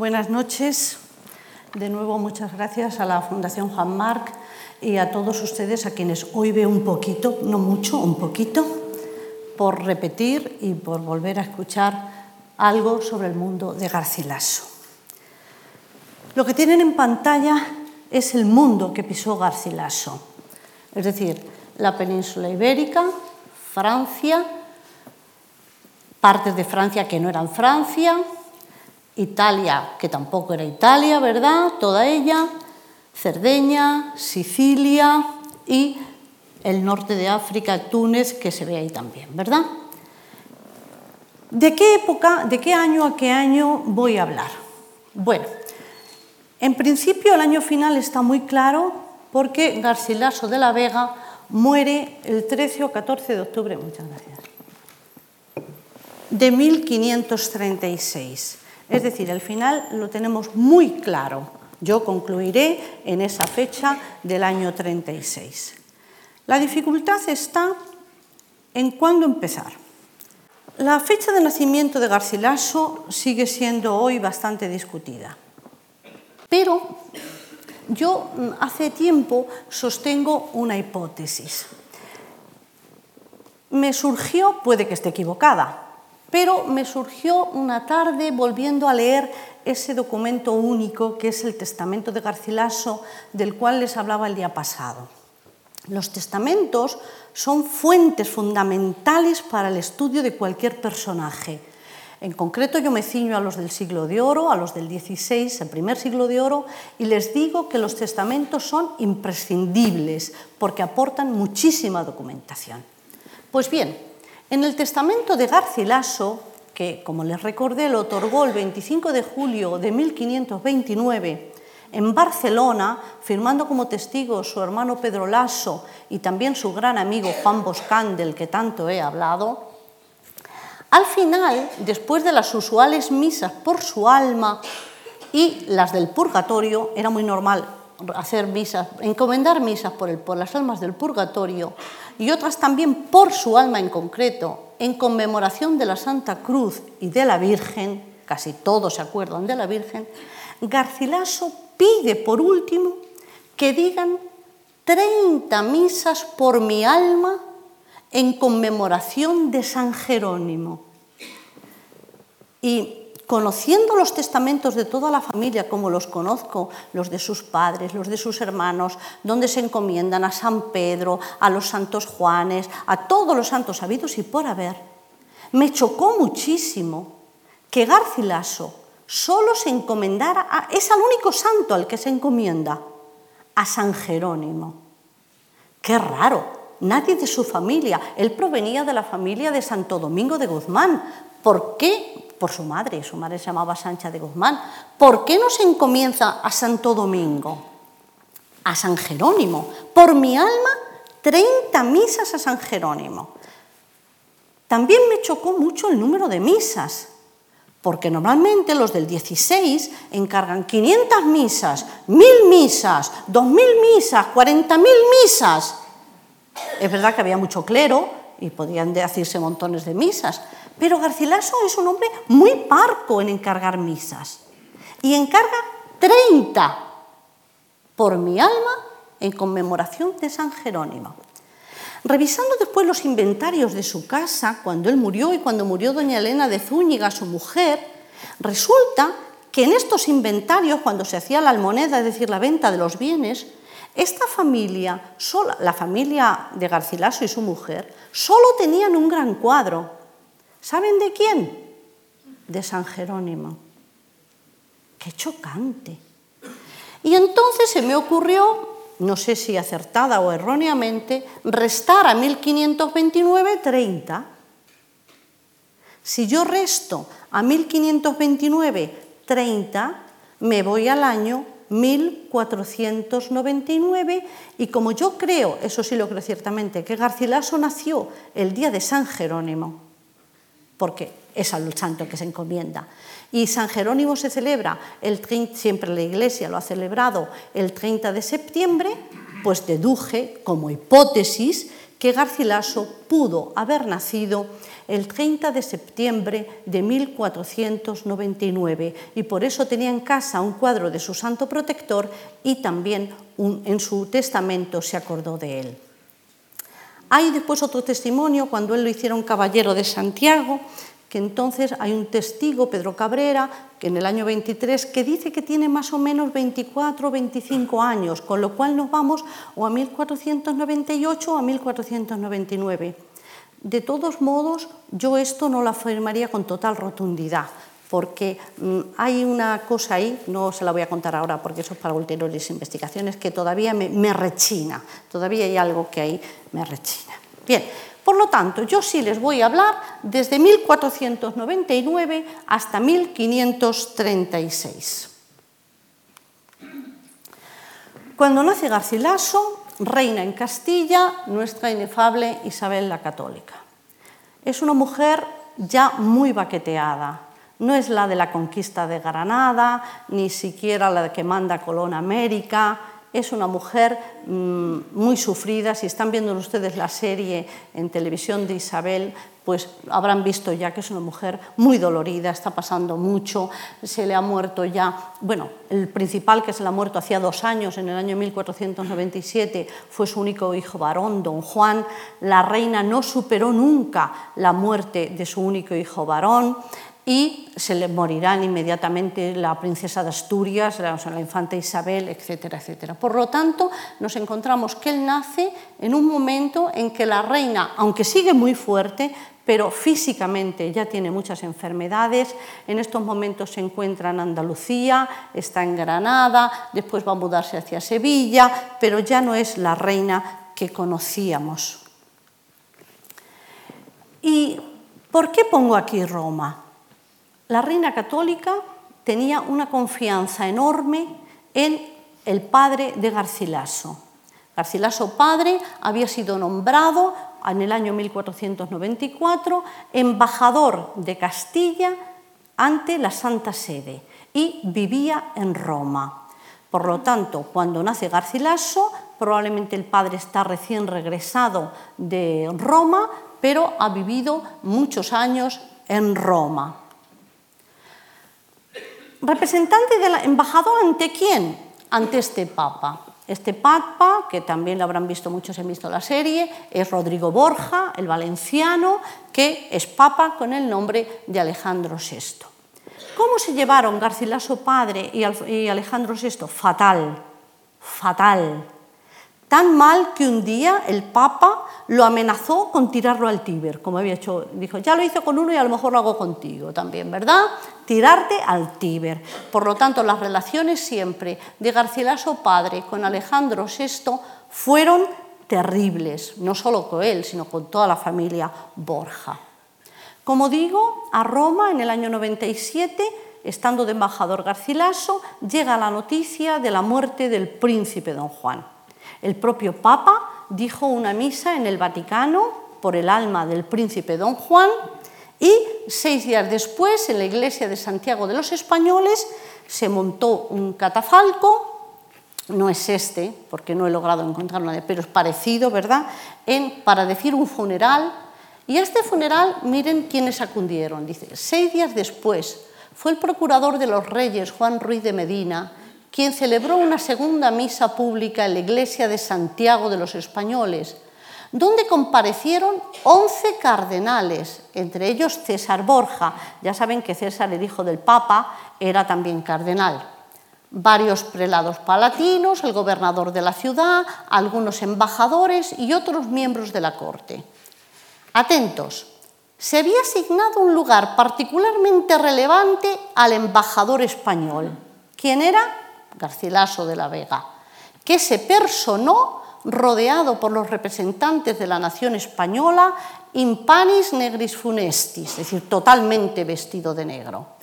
Buenas noches. De nuevo, muchas gracias a la Fundación Juan Marc y a todos ustedes a quienes hoy veo un poquito, no mucho, un poquito, por repetir y por volver a escuchar algo sobre el mundo de Garcilaso. Lo que tienen en pantalla es el mundo que pisó Garcilaso, es decir, la península ibérica, Francia, partes de Francia que no eran Francia, Italia, que tampoco era Italia, ¿verdad? Toda ella, Cerdeña, Sicilia y el norte de África, Túnez, que se ve ahí también, ¿verdad? ¿De qué época, de qué año a qué año voy a hablar? Bueno, en principio el año final está muy claro porque Garcilaso de la Vega muere el 13 o 14 de octubre, muchas gracias, de 1536. Es decir, el final lo tenemos muy claro. Yo concluiré en esa fecha del año 36. La dificultad está en cuándo empezar. La fecha de nacimiento de Garcilaso sigue siendo hoy bastante discutida. Pero yo mm, hace tiempo sostengo una hipótesis. Me surgió, puede que esté equivocada, pero me surgió una tarde volviendo a leer ese documento único que es el Testamento de Garcilaso, del cual les hablaba el día pasado. Los testamentos son fuentes fundamentales para el estudio de cualquier personaje. En concreto yo me ciño a los del siglo de oro, a los del XVI, el primer siglo de oro, y les digo que los testamentos son imprescindibles porque aportan muchísima documentación. Pues bien, en el testamento de Garcilaso, que como les recordé lo otorgó el 25 de julio de 1529 en Barcelona, firmando como testigos su hermano Pedro Lasso y también su gran amigo Juan Boscán, del que tanto he hablado, al final, después de las usuales misas por su alma y las del purgatorio, era muy normal hacer misas, encomendar misas por las almas del purgatorio, y otras también por su alma en concreto, en conmemoración de la Santa Cruz y de la Virgen, casi todos se acuerdan de la Virgen, Garcilaso pide por último que digan 30 misas por mi alma en conmemoración de San Jerónimo. Y conociendo los testamentos de toda la familia como los conozco, los de sus padres, los de sus hermanos, donde se encomiendan a San Pedro, a los santos Juanes, a todos los santos habidos y por haber, me chocó muchísimo que Garcilaso solo se encomendara a, es al único santo al que se encomienda, a San Jerónimo. Qué raro, nadie de su familia, él provenía de la familia de Santo Domingo de Guzmán. ¿Por qué por su madre, su madre se llamaba Sancha de Guzmán. ¿Por qué no se encomienza a Santo Domingo? A San Jerónimo. Por mi alma, 30 misas a San Jerónimo. También me chocó mucho el número de misas, porque normalmente los del 16 encargan 500 misas, 1000 misas, 2000 misas, 40.000 misas. Es verdad que había mucho clero y podían decirse montones de misas, pero Garcilaso es un hombre muy parco en encargar misas y encarga 30 por mi alma en conmemoración de San Jerónimo. Revisando después los inventarios de su casa, cuando él murió y cuando murió doña Elena de Zúñiga, su mujer, resulta que en estos inventarios, cuando se hacía la almoneda, es decir, la venta de los bienes, esta familia, la familia de Garcilaso y su mujer, solo tenían un gran cuadro, ¿Saben de quién? De San Jerónimo. Qué chocante. Y entonces se me ocurrió, no sé si acertada o erróneamente, restar a 1529 30. Si yo resto a 1529 30, me voy al año 1499 y como yo creo, eso sí lo creo ciertamente, que Garcilaso nació el día de San Jerónimo, porque es al santo que se encomienda. Y San Jerónimo se celebra, el 30, siempre la Iglesia lo ha celebrado el 30 de septiembre, pues deduje como hipótesis que Garcilaso pudo haber nacido el 30 de septiembre de 1499 y por eso tenía en casa un cuadro de su santo protector y también en su testamento se acordó de él. Hay después otro testimonio cuando él lo hicieron caballero de Santiago, que entonces hay un testigo, Pedro Cabrera, que en el año 23, que dice que tiene más o menos 24 o 25 años, con lo cual nos vamos o a 1498 o a 1499. De todos modos, yo esto no lo afirmaría con total rotundidad, porque mm, hay una cosa ahí, no se la voy a contar ahora porque eso es para ulteriores investigaciones, que todavía me, me rechina, todavía hay algo que ahí me rechina. Bien, por lo tanto, yo sí les voy a hablar desde 1499 hasta 1536. Cuando nace Garcilaso, reina en Castilla nuestra inefable Isabel la Católica. Es una mujer ya muy baqueteada, no es la de la conquista de Granada, ni siquiera la que manda Colón América, es una mujer mm, muy sufrida. Si están viendo ustedes la serie en televisión de Isabel, pues habrán visto ya que es una mujer muy dolorida, está pasando mucho, se le ha muerto ya, bueno, el principal que se le ha muerto hacía dos años, en el año 1497, fue su único hijo varón, don Juan. La reina no superó nunca la muerte de su único hijo varón y se le morirán inmediatamente la princesa de Asturias, la, infanta Isabel, etcétera, etcétera. Por lo tanto, nos encontramos que él nace en un momento en que la reina, aunque sigue muy fuerte, pero físicamente ya tiene muchas enfermedades. En estos momentos se encuentra en Andalucía, está en Granada, después va a mudarse hacia Sevilla, pero ya no es la reina que conocíamos. ¿Y por qué pongo aquí Roma? La reina católica tenía una confianza enorme en el padre de Garcilaso. Garcilaso padre había sido nombrado en el año 1494 embajador de Castilla ante la Santa Sede y vivía en Roma. Por lo tanto, cuando nace Garcilaso, probablemente el padre está recién regresado de Roma, pero ha vivido muchos años en Roma. ¿Representante del embajador ante quién? Ante este papa. Este papa, que también lo habrán visto muchos, han visto la serie, es Rodrigo Borja, el valenciano, que es papa con el nombre de Alejandro VI. ¿Cómo se llevaron Garcilaso padre y Alejandro VI? Fatal, fatal. Tan mal que un día el Papa lo amenazó con tirarlo al Tíber, como había hecho, dijo, ya lo hizo con uno y a lo mejor lo hago contigo también, ¿verdad? Tirarte al Tíber. Por lo tanto, las relaciones siempre de Garcilaso padre con Alejandro VI fueron terribles, no solo con él, sino con toda la familia Borja. Como digo, a Roma en el año 97, estando de embajador Garcilaso, llega la noticia de la muerte del príncipe don Juan. El propio Papa dijo una misa en el Vaticano por el alma del príncipe don Juan y seis días después en la iglesia de Santiago de los Españoles se montó un catafalco, no es este, porque no he logrado encontrar de, pero es parecido, ¿verdad?, en, para decir un funeral. Y a este funeral, miren quiénes acudieron. Dice, seis días después fue el procurador de los reyes, Juan Ruiz de Medina, quien celebró una segunda misa pública en la iglesia de Santiago de los Españoles, donde comparecieron 11 cardenales, entre ellos César Borja. Ya saben que César, el hijo del Papa, era también cardenal. Varios prelados palatinos, el gobernador de la ciudad, algunos embajadores y otros miembros de la corte. Atentos, se había asignado un lugar particularmente relevante al embajador español. ¿Quién era? Garcilaso de la Vega, que se personó rodeado por los representantes de la nación española in panis negris funestis, es decir, totalmente vestido de negro.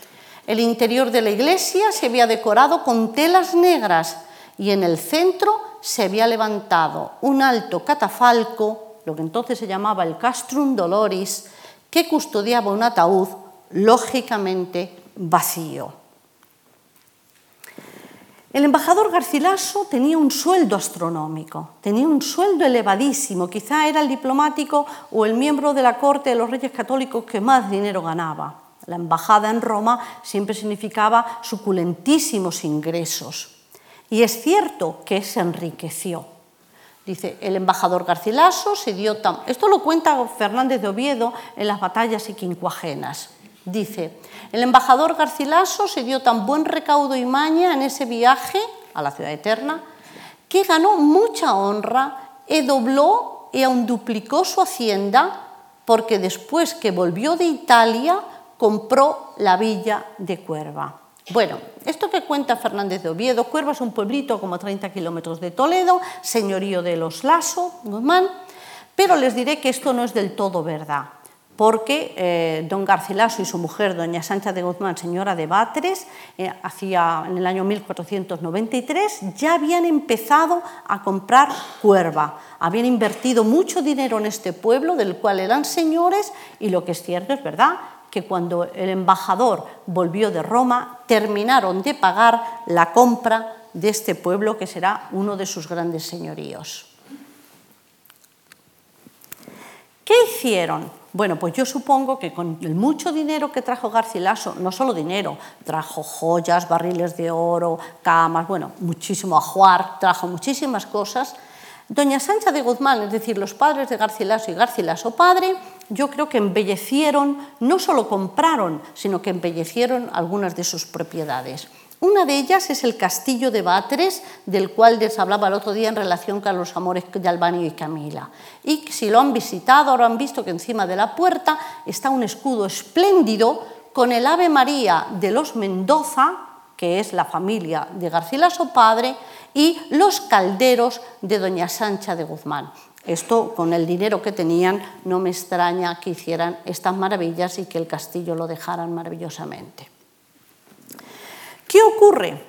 El interior de la iglesia se había decorado con telas negras y en el centro se había levantado un alto catafalco, lo que entonces se llamaba el Castrum Doloris, que custodiaba un ataúd lógicamente vacío. El embajador Garcilaso tenía un sueldo astronómico, tenía un sueldo elevadísimo, quizá era el diplomático o el miembro de la corte de los reyes católicos que más dinero ganaba. La embajada en Roma siempre significaba suculentísimos ingresos. Y es cierto que se enriqueció. Dice, el embajador Garcilaso se dio tan... Esto lo cuenta Fernández de Oviedo en las batallas y quincuagenas. Dice, el embajador Garcilaso se dio tan buen recaudo y maña en ese viaje a la ciudad eterna que ganó mucha honra y dobló y aún duplicó su hacienda porque después que volvió de Italia compró la villa de Cuerva. Bueno, esto que cuenta Fernández de Oviedo, Cuerva es un pueblito como 30 kilómetros de Toledo, señorío de los Lasso, Guzmán, pero les diré que esto no es del todo verdad porque eh, don Garcilaso y su mujer, doña Sancha de Guzmán, señora de Batres, eh, en el año 1493, ya habían empezado a comprar cuerva. Habían invertido mucho dinero en este pueblo, del cual eran señores, y lo que es cierto es verdad, que cuando el embajador volvió de Roma, terminaron de pagar la compra de este pueblo, que será uno de sus grandes señoríos. ¿Qué hicieron? Bueno, pues yo supongo que con el mucho dinero que trajo Garcilaso, no solo dinero, trajo joyas, barriles de oro, camas, bueno, muchísimo ajuar, trajo muchísimas cosas. Doña Sancha de Guzmán, es decir, los padres de Garcilaso y Garcilaso padre, yo creo que embellecieron, no solo compraron, sino que embellecieron algunas de sus propiedades. Una de ellas es el castillo de Batres, del cual les hablaba el otro día en relación con los amores de Albanio y Camila. Y si lo han visitado, ahora han visto que encima de la puerta está un escudo espléndido con el Ave María de los Mendoza, que es la familia de Garcilaso padre, y los calderos de Doña Sancha de Guzmán. Esto, con el dinero que tenían, no me extraña que hicieran estas maravillas y que el castillo lo dejaran maravillosamente. ¿Qué ocurre?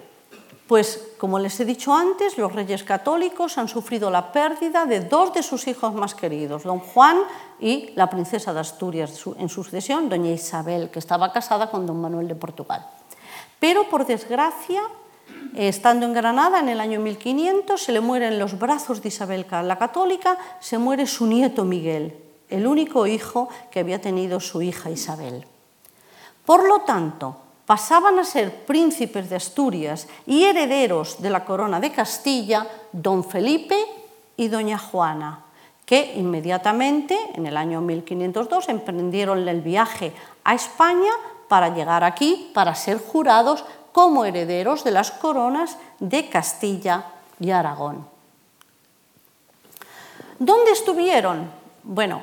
Pues, como les he dicho antes, los reyes católicos han sufrido la pérdida de dos de sus hijos más queridos, don Juan y la princesa de Asturias en sucesión, doña Isabel, que estaba casada con don Manuel de Portugal. Pero, por desgracia, estando en Granada en el año 1500, se le muere en los brazos de Isabel la católica, se muere su nieto Miguel, el único hijo que había tenido su hija Isabel. Por lo tanto, pasaban a ser príncipes de Asturias y herederos de la corona de Castilla don Felipe y doña Juana, que inmediatamente, en el año 1502, emprendieron el viaje a España para llegar aquí, para ser jurados como herederos de las coronas de Castilla y Aragón. ¿Dónde estuvieron? Bueno,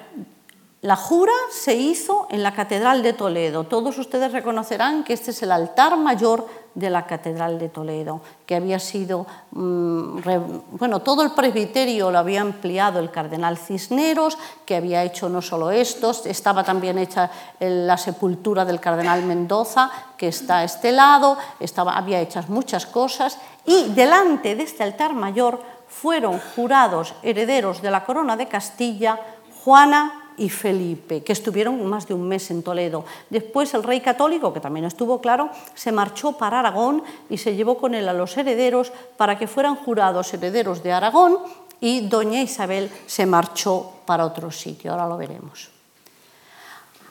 la jura se hizo en la Catedral de Toledo. Todos ustedes reconocerán que este es el altar mayor de la Catedral de Toledo, que había sido, mm, bueno, todo el presbiterio lo había ampliado el cardenal Cisneros, que había hecho no solo estos, estaba también hecha la sepultura del cardenal Mendoza, que está a este lado, estaba, había hechas muchas cosas, y delante de este altar mayor fueron jurados herederos de la corona de Castilla, Juana, y Felipe, que estuvieron más de un mes en Toledo. Después el rey católico, que también estuvo claro, se marchó para Aragón y se llevó con él a los herederos para que fueran jurados herederos de Aragón y doña Isabel se marchó para otro sitio, ahora lo veremos.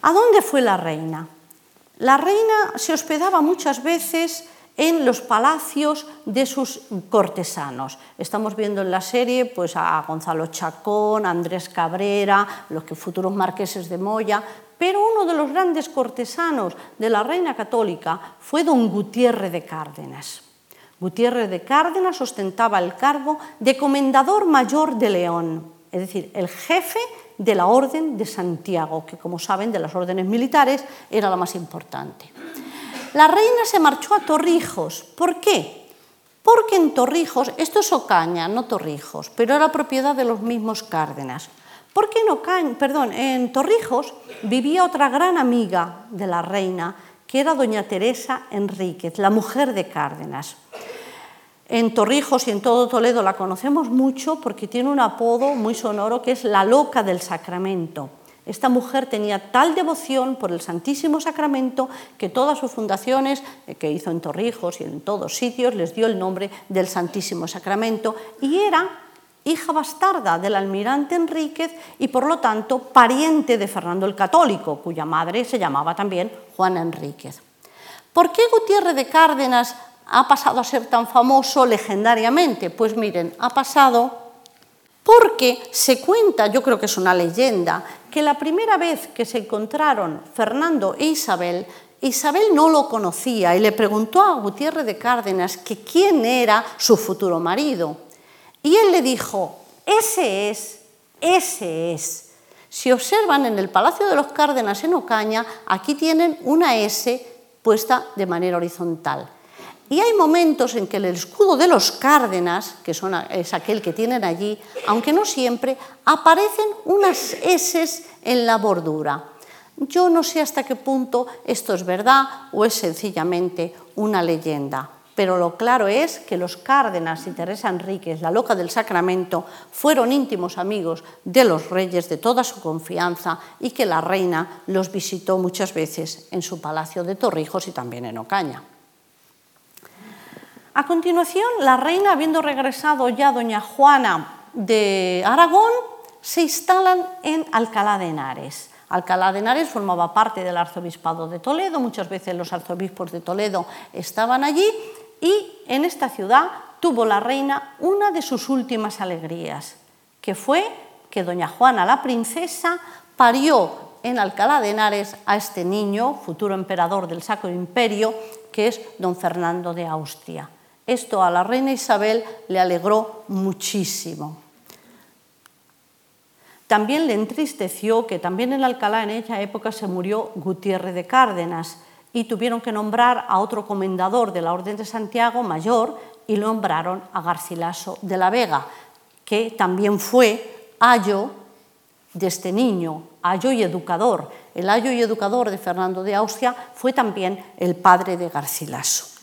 ¿A dónde fue la reina? La reina se hospedaba muchas veces en los palacios de sus cortesanos. Estamos viendo en la serie pues, a Gonzalo Chacón, a Andrés Cabrera, los que futuros marqueses de Moya, pero uno de los grandes cortesanos de la reina católica fue don Gutiérrez de Cárdenas. Gutiérrez de Cárdenas ostentaba el cargo de comendador mayor de León, es decir, el jefe de la Orden de Santiago, que como saben de las órdenes militares era la más importante. La reina se marchó a Torrijos. ¿Por qué? Porque en Torrijos, esto es Ocaña, no Torrijos, pero era propiedad de los mismos Cárdenas. Porque en Ocaña, perdón, en Torrijos vivía otra gran amiga de la reina, que era doña Teresa Enríquez, la mujer de Cárdenas. En Torrijos y en todo Toledo la conocemos mucho porque tiene un apodo muy sonoro que es la loca del sacramento. Esta mujer tenía tal devoción por el Santísimo Sacramento que todas sus fundaciones, eh, que hizo en Torrijos y en todos sitios, les dio el nombre del Santísimo Sacramento y era hija bastarda del almirante Enríquez y por lo tanto pariente de Fernando el Católico, cuya madre se llamaba también Juana Enríquez. ¿Por qué Gutiérrez de Cárdenas ha pasado a ser tan famoso legendariamente? Pues miren, ha pasado porque se cuenta, yo creo que es una leyenda, que la primera vez que se encontraron Fernando e Isabel, Isabel no lo conocía y le preguntó a Gutiérrez de Cárdenas que quién era su futuro marido. Y él le dijo, ese es, ese es. Si observan en el Palacio de los Cárdenas en Ocaña, aquí tienen una S puesta de manera horizontal. Y hay momentos en que el escudo de los Cárdenas, que es aquel que tienen allí, aunque no siempre, aparecen unas S en la bordura. Yo no sé hasta qué punto esto es verdad o es sencillamente una leyenda. Pero lo claro es que los Cárdenas y Teresa Enríquez, la loca del Sacramento, fueron íntimos amigos de los reyes de toda su confianza y que la reina los visitó muchas veces en su palacio de Torrijos y también en Ocaña. A continuación, la reina, habiendo regresado ya doña Juana de Aragón, se instalan en Alcalá de Henares. Alcalá de Henares formaba parte del arzobispado de Toledo, muchas veces los arzobispos de Toledo estaban allí y en esta ciudad tuvo la reina una de sus últimas alegrías, que fue que doña Juana la princesa parió en Alcalá de Henares a este niño, futuro emperador del Sacro Imperio, que es don Fernando de Austria. Esto a la reina Isabel le alegró muchísimo. También le entristeció que también en Alcalá en esa época se murió Gutiérrez de Cárdenas, y tuvieron que nombrar a otro comendador de la Orden de Santiago mayor y lo nombraron a Garcilaso de la Vega, que también fue ayo de este niño, ayo y educador. El ayo y educador de Fernando de Austria fue también el padre de Garcilaso.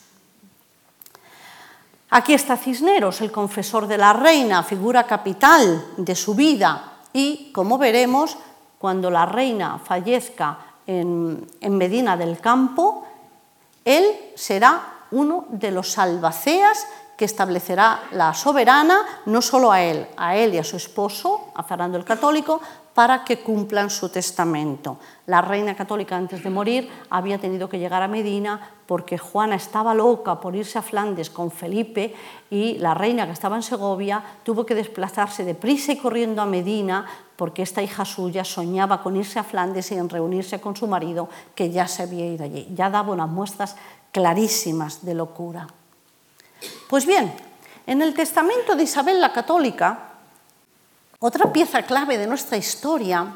Aquí está Cisneros, el confesor de la reina, figura capital de su vida. Y, como veremos, cuando la reina fallezca en, Medina del Campo, él será uno de los salvaceas que establecerá la soberana, no solo a él, a él y a su esposo, a Fernando el Católico, para que cumplan su testamento. La reina católica antes de morir había tenido que llegar a Medina porque Juana estaba loca por irse a Flandes con Felipe y la reina que estaba en Segovia tuvo que desplazarse deprisa y corriendo a Medina porque esta hija suya soñaba con irse a Flandes y en reunirse con su marido que ya se había ido allí. Ya daba unas muestras clarísimas de locura. Pues bien, en el testamento de Isabel la Católica, otra pieza clave de nuestra historia,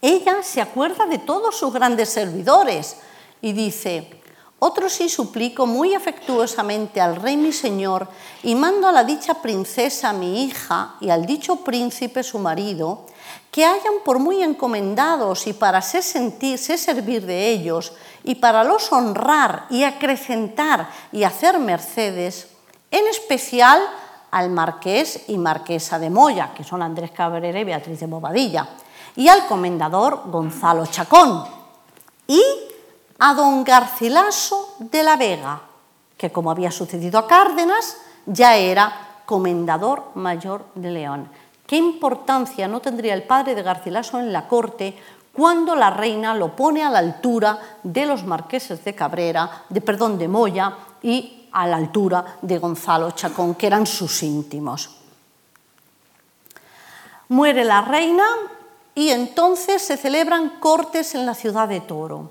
ella se acuerda de todos sus grandes servidores y dice, otro sí suplico muy afectuosamente al rey mi señor y mando a la dicha princesa mi hija y al dicho príncipe su marido, que hayan por muy encomendados y para se sentir, se servir de ellos y para los honrar y acrecentar y hacer mercedes, en especial al marqués y marquesa de Moya, que son Andrés Cabrera y Beatriz de Bobadilla, y al comendador Gonzalo Chacón, y a don Garcilaso de la Vega, que como había sucedido a Cárdenas, ya era comendador mayor de León. ¿Qué importancia no tendría el padre de Garcilaso en la corte cuando la reina lo pone a la altura de los marqueses de Cabrera, de perdón, de Moya y a la altura de Gonzalo Chacón, que eran sus íntimos. Muere la reina y entonces se celebran cortes en la ciudad de Toro.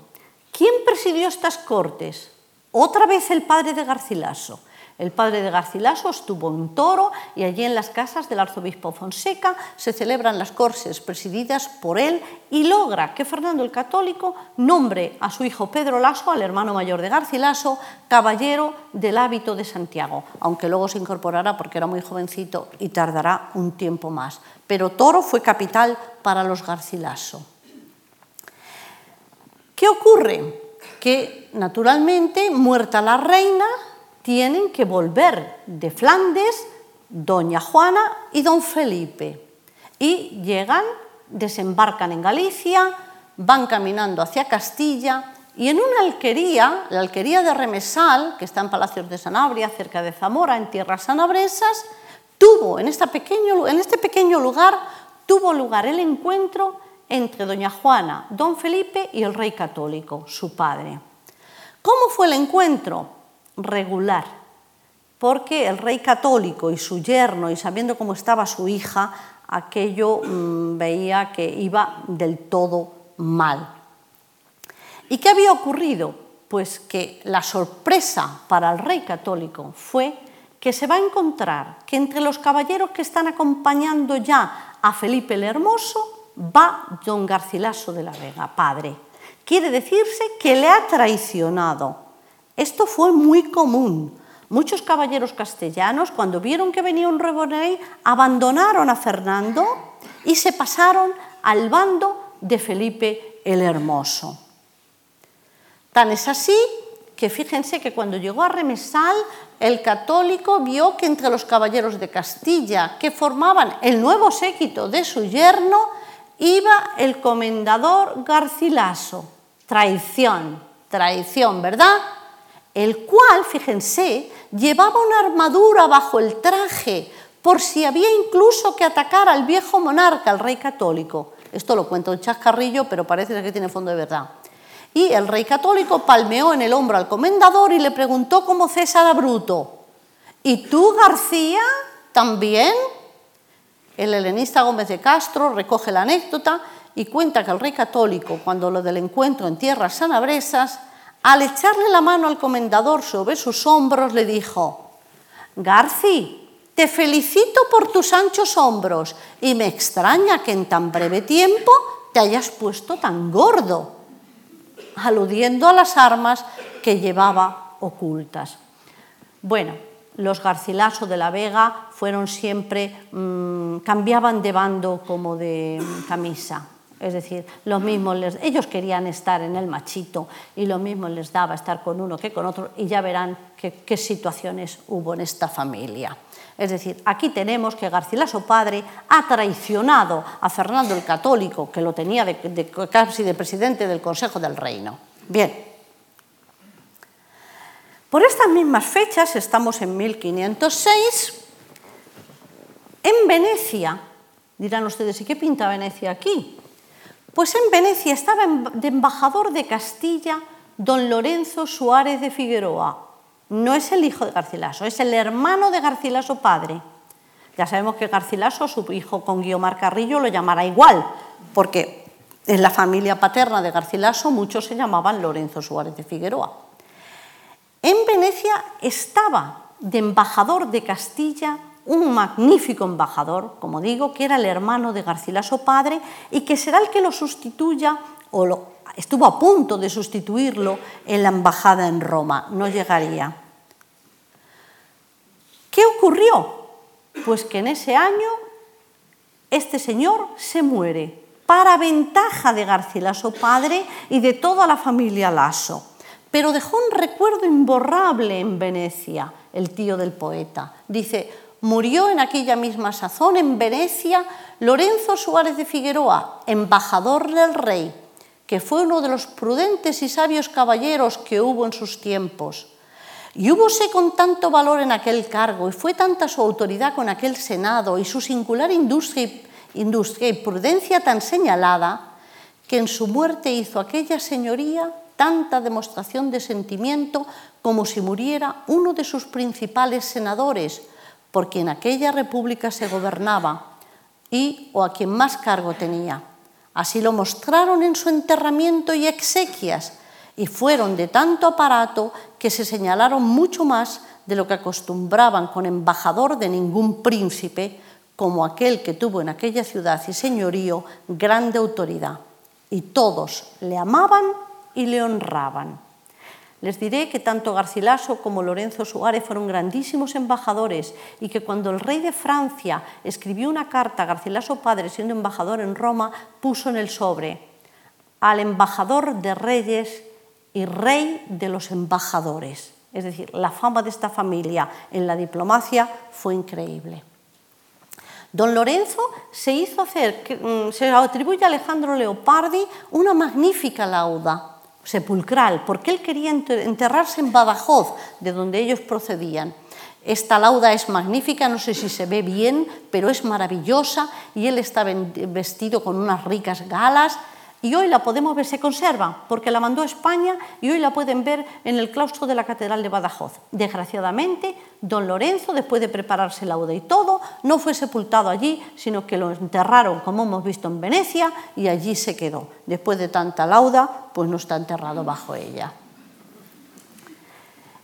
¿Quién presidió estas cortes? Otra vez el padre de Garcilaso. El padre de Garcilaso estuvo en Toro y allí en las casas del arzobispo Fonseca se celebran las cortes presididas por él y logra que Fernando el Católico nombre a su hijo Pedro Laso, al hermano mayor de Garcilaso, caballero del hábito de Santiago, aunque luego se incorporará porque era muy jovencito y tardará un tiempo más. Pero Toro fue capital para los Garcilaso. ¿Qué ocurre? Que naturalmente, muerta la reina, tienen que volver de Flandes doña Juana y don Felipe y llegan desembarcan en Galicia, van caminando hacia Castilla y en una alquería, la alquería de Remesal, que está en Palacios de Sanabria, cerca de Zamora, en tierras sanabresas, tuvo en, pequeño, en este pequeño lugar tuvo lugar el encuentro entre doña Juana, don Felipe y el rey católico, su padre. ¿Cómo fue el encuentro? Regular, porque el rey católico y su yerno, y sabiendo cómo estaba su hija, aquello mmm, veía que iba del todo mal. ¿Y qué había ocurrido? Pues que la sorpresa para el rey católico fue que se va a encontrar que entre los caballeros que están acompañando ya a Felipe el Hermoso va don Garcilaso de la Vega, padre. Quiere decirse que le ha traicionado. Esto fue muy común. Muchos caballeros castellanos, cuando vieron que venía un nuevo rey, abandonaron a Fernando y se pasaron al bando de Felipe el Hermoso. Tan es así que fíjense que cuando llegó a Remesal, el católico vio que entre los caballeros de Castilla, que formaban el nuevo séquito de su yerno, iba el comendador Garcilaso. Traición, traición, ¿verdad? El cual, fíjense, llevaba una armadura bajo el traje, por si había incluso que atacar al viejo monarca, al rey católico. Esto lo cuenta un chascarrillo, pero parece que tiene fondo de verdad. Y el rey católico palmeó en el hombro al comendador y le preguntó como César a Bruto, ¿y tú, García, también? El helenista Gómez de Castro recoge la anécdota y cuenta que el rey católico, cuando lo del encuentro en tierras sanabresas, al echarle la mano al comendador sobre sus hombros, le dijo, Garci, te felicito por tus anchos hombros y me extraña que en tan breve tiempo te hayas puesto tan gordo, aludiendo a las armas que llevaba ocultas. Bueno, los Garcilaso de la Vega fueron siempre, mmm, cambiaban de bando como de camisa. Es decir, los mismos les, ellos querían estar en el machito y lo mismo les daba estar con uno que con otro y ya verán qué, situaciones hubo en esta familia. Es decir, aquí tenemos que Garcilaso padre ha traicionado a Fernando el Católico, que lo tenía de, casi de presidente del Consejo del Reino. Bien. Por estas mismas fechas, estamos en 1506, en Venecia, dirán ustedes, ¿y qué pinta Venecia aquí? Pues en Venecia estaba de embajador de Castilla don Lorenzo Suárez de Figueroa, no es el hijo de Garcilaso, es el hermano de Garcilaso padre. Ya sabemos que Garcilaso, su hijo con Guiomar Carrillo, lo llamará igual, porque en la familia paterna de Garcilaso muchos se llamaban Lorenzo Suárez de Figueroa. En Venecia estaba de embajador de Castilla un magnífico embajador, como digo, que era el hermano de Garcilaso padre y que será el que lo sustituya o lo, estuvo a punto de sustituirlo en la embajada en Roma, no llegaría. ¿Qué ocurrió? Pues que en ese año este señor se muere para ventaja de Garcilaso padre y de toda la familia Lasso, pero dejó un recuerdo imborrable en Venecia, el tío del poeta. Dice, murió en aquella misma sazón en Venecia Lorenzo Suárez de Figueroa, embajador del rey, que fue uno de los prudentes y sabios caballeros que hubo en sus tiempos. Y húbose con tanto valor en aquel cargo, y fue tanta su autoridad con aquel Senado, y su singular industria industria y prudencia tan señalada, que en su muerte hizo aquella señoría tanta demostración de sentimiento como si muriera uno de sus principales senadores, porque en aquella república se gobernaba, y o a quien más cargo tenía. Así lo mostraron en su enterramiento y exequias, y fueron de tanto aparato que se señalaron mucho más de lo que acostumbraban con embajador de ningún príncipe, como aquel que tuvo en aquella ciudad y señorío grande autoridad. Y todos le amaban y le honraban. Les diré que tanto Garcilaso como Lorenzo Suárez fueron grandísimos embajadores y que cuando el rey de Francia escribió una carta a Garcilaso padre siendo embajador en Roma, puso en el sobre al embajador de reyes y rey de los embajadores. Es decir, la fama de esta familia en la diplomacia fue increíble. Don Lorenzo se hizo hacer, mm, se atribuye a Alejandro Leopardi una magnífica lauda sepulcral, porque él quería enterrarse en Badajoz, de donde ellos procedían. Esta lauda es magnífica, no sé si se ve bien, pero es maravillosa y él está vestido con unas ricas galas y hoy la podemos ver, se conserva, porque la mandó a España y hoy la pueden ver en el claustro de la Catedral de Badajoz. Desgraciadamente, don Lorenzo, después de prepararse lauda y todo, no fue sepultado allí, sino que lo enterraron, como hemos visto en Venecia, y allí se quedó. Después de tanta lauda, pues no está enterrado bajo ella.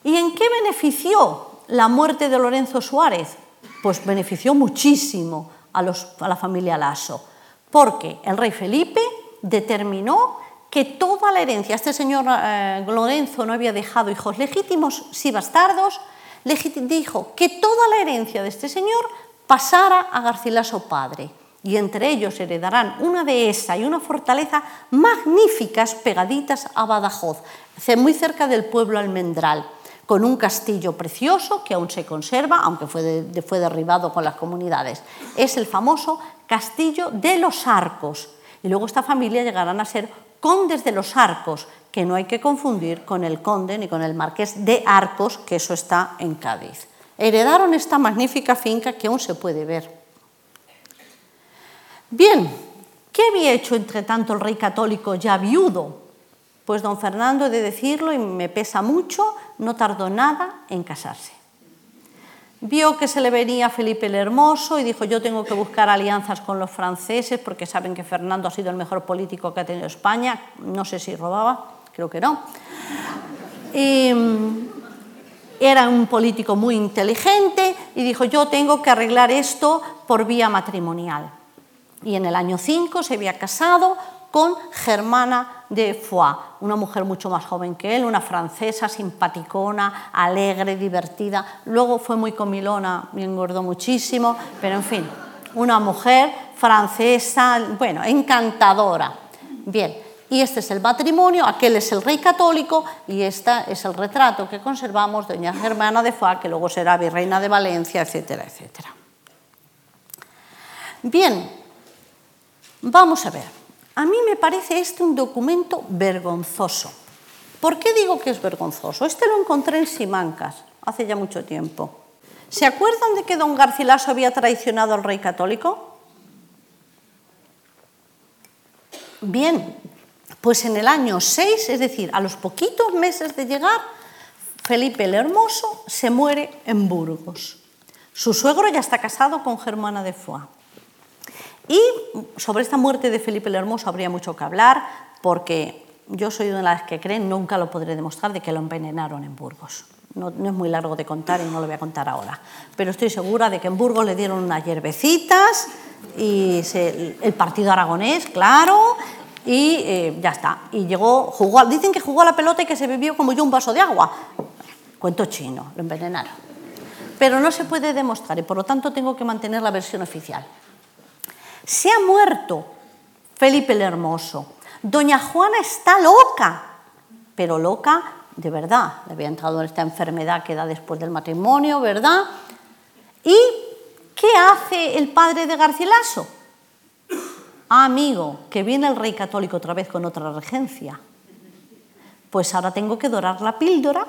¿Y en qué benefició la muerte de Lorenzo Suárez? Pues benefició muchísimo a, la familia Lasso, porque el rey Felipe determinó que toda la herencia, este señor eh, Lorenzo no había dejado hijos legítimos, sí bastardos, dijo que toda la herencia de este señor pasara a Garcilaso padre, y entre ellos heredarán una dehesa y una fortaleza magníficas pegaditas a Badajoz, muy cerca del pueblo almendral con un castillo precioso que aún se conserva, aunque fue, fue derribado con las comunidades. Es el famoso Castillo de los Arcos. Y luego esta familia llegarán a ser condes de los Arcos, que no hay que confundir con el conde ni con el marqués de Arcos, que eso está en Cádiz. Heredaron esta magnífica finca que aún se puede ver. Bien, ¿qué había hecho entre tanto el rey católico ya viudo? Pues don Fernando, he de decirlo y me pesa mucho, no tardó nada en casarse. Vio que se le venía Felipe el Hermoso y dijo, yo tengo que buscar alianzas con los franceses porque saben que Fernando ha sido el mejor político que ha tenido España. No sé si robaba, creo que no. Mm, era un político muy inteligente y dijo, yo tengo que arreglar esto por vía matrimonial. Y en el año 5 se había casado con Germana de Foix, una mujer mucho más joven que él, una francesa simpaticona, alegre, divertida. Luego fue muy comilona y engordó muchísimo, pero en fin, una mujer francesa, bueno, encantadora. Bien, y este es el matrimonio, aquel es el rey católico y este es el retrato que conservamos de doña Germana de Foix, que luego será virreina de Valencia, etcétera, etcétera. Bien, vamos a ver. A mí me parece este un documento vergonzoso. ¿Por qué digo que es vergonzoso? Este lo encontré en Simancas hace ya mucho tiempo. ¿Se acuerdan de que don Garcilaso había traicionado al rey católico? Bien, pues en el año 6, es decir, a los poquitos meses de llegar, Felipe el Hermoso se muere en Burgos. Su suegro ya está casado con Germana de Foix. Y sobre esta muerte de Felipe el Hermoso habría mucho que hablar, porque yo soy una de las que creen, nunca lo podré demostrar, de que lo envenenaron en Burgos. No, es muy largo de contar y no lo voy a contar ahora. Pero estoy segura de que en Burgos le dieron unas hierbecitas y el partido aragonés, claro, y eh, ya está. Y llegó, jugó, dicen que jugó a la pelota y que se bebió como yo un vaso de agua. Cuento chino, lo envenenaron. Pero no se puede demostrar y por lo tanto tengo que mantener la versión oficial. Se ha muerto Felipe el Hermoso. Doña Juana está loca, pero loca de verdad. Le había entrado en esta enfermedad que da después del matrimonio, ¿verdad? ¿Y qué hace el padre de Garcilaso? Ah, amigo, que viene el rey católico otra vez con otra regencia. Pues ahora tengo que dorar la píldora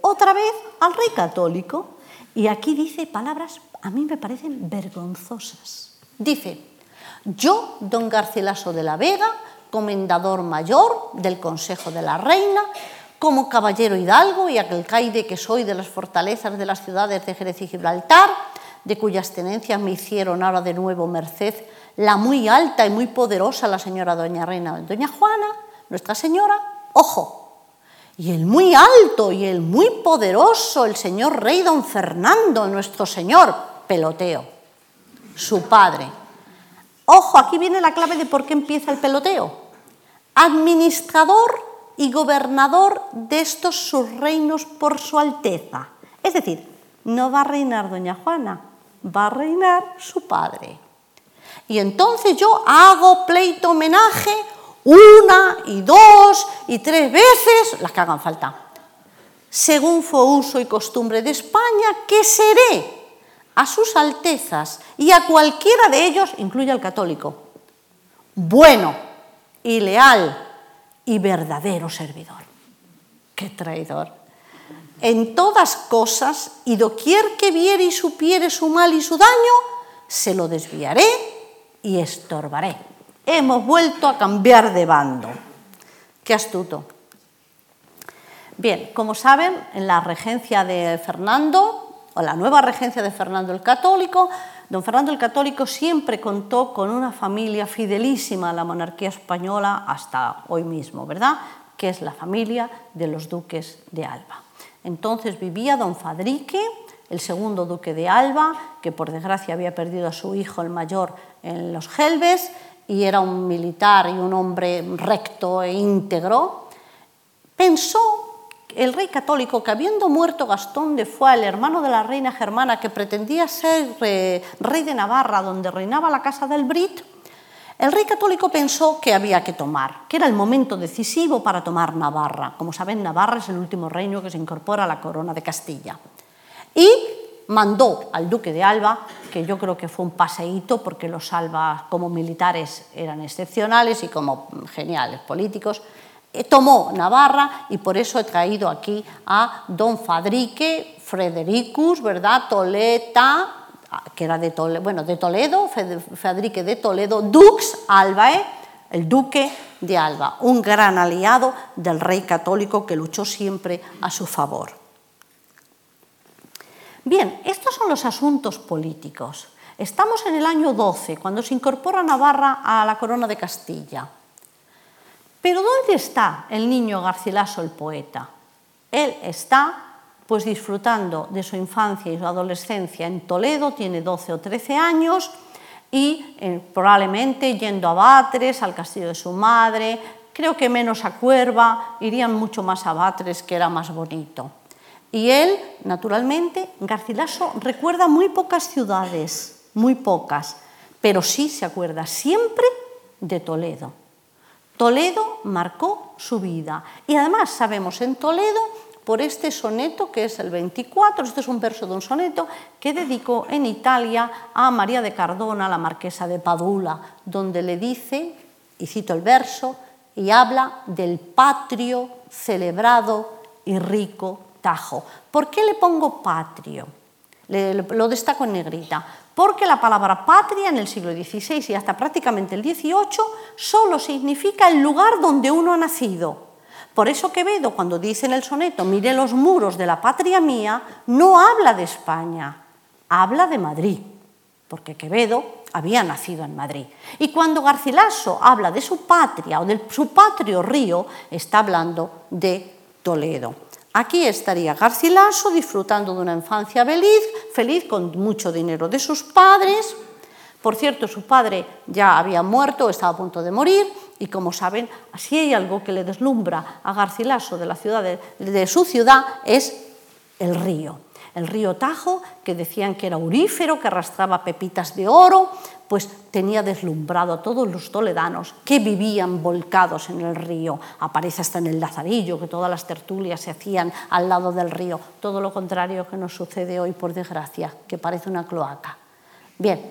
otra vez al rey católico. Y aquí dice palabras, a mí me parecen vergonzosas. Dice, yo, don Garcilaso de la Vega, comendador mayor del Consejo de la Reina, como caballero hidalgo y alcaide que soy de las fortalezas de las ciudades de Jerez y Gibraltar, de cuyas tenencias me hicieron ahora de nuevo merced la muy alta y muy poderosa la señora doña Reina, doña Juana, nuestra señora, ojo, y el muy alto y el muy poderoso, el señor rey don Fernando, nuestro señor, peloteo su padre. Ojo, aquí viene la clave de por qué empieza el peloteo. Administrador y gobernador de estos sus reinos por su alteza. Es decir, no va a reinar doña Juana, va a reinar su padre. Y entonces yo hago pleito homenaje una y dos y tres veces, las que hagan falta. Según fue uso y costumbre de España, ¿qué seré a sus altezas y a cualquiera de ellos, incluye al católico, bueno y leal y verdadero servidor. ¡Qué traidor! En todas cosas y doquier que viere y supiere su mal y su daño, se lo desviaré y estorbaré. Hemos vuelto a cambiar de bando. Qué astuto. Bien, como saben, en la regencia de Fernando, o la nueva regencia de Fernando el Católico, don Fernando el Católico siempre contó con una familia fidelísima a la monarquía española hasta hoy mismo, ¿verdad? Que es la familia de los duques de Alba. Entonces vivía don Fadrique, el segundo duque de Alba, que por desgracia había perdido a su hijo el mayor en los Gelbes, y era un militar y un hombre recto e íntegro, pensó el rey católico que habiendo muerto Gastón de Foix, el hermano de la reina germana que pretendía ser eh, rey de Navarra, donde reinaba la casa del Brit, el rey católico pensó que había que tomar, que era el momento decisivo para tomar Navarra. Como saben, Navarra es el último reino que se incorpora a la corona de Castilla. Y mandó al duque de Alba, que yo creo que fue un paseíto porque los Alba como militares eran excepcionales y como geniales políticos, tomó Navarra y por eso he traído aquí a don Fadrique Fredericus, ¿verdad? Toleta, que era de Toledo, bueno, de Toledo, Fadrique de Toledo, Dux Albae, el duque de Alba, un gran aliado del rey católico que luchó siempre a su favor. Bien, estos son los asuntos políticos. Estamos en el año 12, cuando se incorpora Navarra a la corona de Castilla. Pero ¿dónde está el niño Garcilaso el poeta? Él está pues disfrutando de su infancia y su adolescencia en Toledo, tiene 12 o 13 años y eh, probablemente yendo a Batres, al castillo de su madre, creo que menos a Cuerva, irían mucho más a Batres, que era más bonito. Y él, naturalmente, Garcilaso recuerda muy pocas ciudades, muy pocas, pero sí se acuerda siempre de Toledo. Toledo marcó su vida. Y además sabemos en Toledo por este soneto que es el 24, este es un verso de un soneto que dedicó en Italia a María de Cardona, la marquesa de Padula, donde le dice, y cito el verso, y habla del patrio, celebrado y rico Tajo. ¿Por qué le pongo patrio? Lo destaco en negrita porque la palabra patria en el siglo XVI y hasta prácticamente el XVIII solo significa el lugar donde uno ha nacido. Por eso Quevedo, cuando dice en el soneto, mire los muros de la patria mía, no habla de España, habla de Madrid, porque Quevedo había nacido en Madrid. Y cuando Garcilaso habla de su patria o de su patrio río, está hablando de Toledo. Aquí estaría Garcilaso disfrutando de una infancia feliz, feliz con mucho dinero de sus padres. Por cierto, su padre ya había muerto, estaba a punto de morir, y como saben, si hay algo que le deslumbra a Garcilaso de, la ciudad de su ciudad es el río. El río Tajo, que decían que era aurífero, que arrastraba pepitas de oro, pues tenía deslumbrado a todos los toledanos que vivían volcados en el río. Aparece hasta en el Lazarillo, que todas las tertulias se hacían al lado del río. Todo lo contrario que nos sucede hoy, por desgracia, que parece una cloaca. Bien,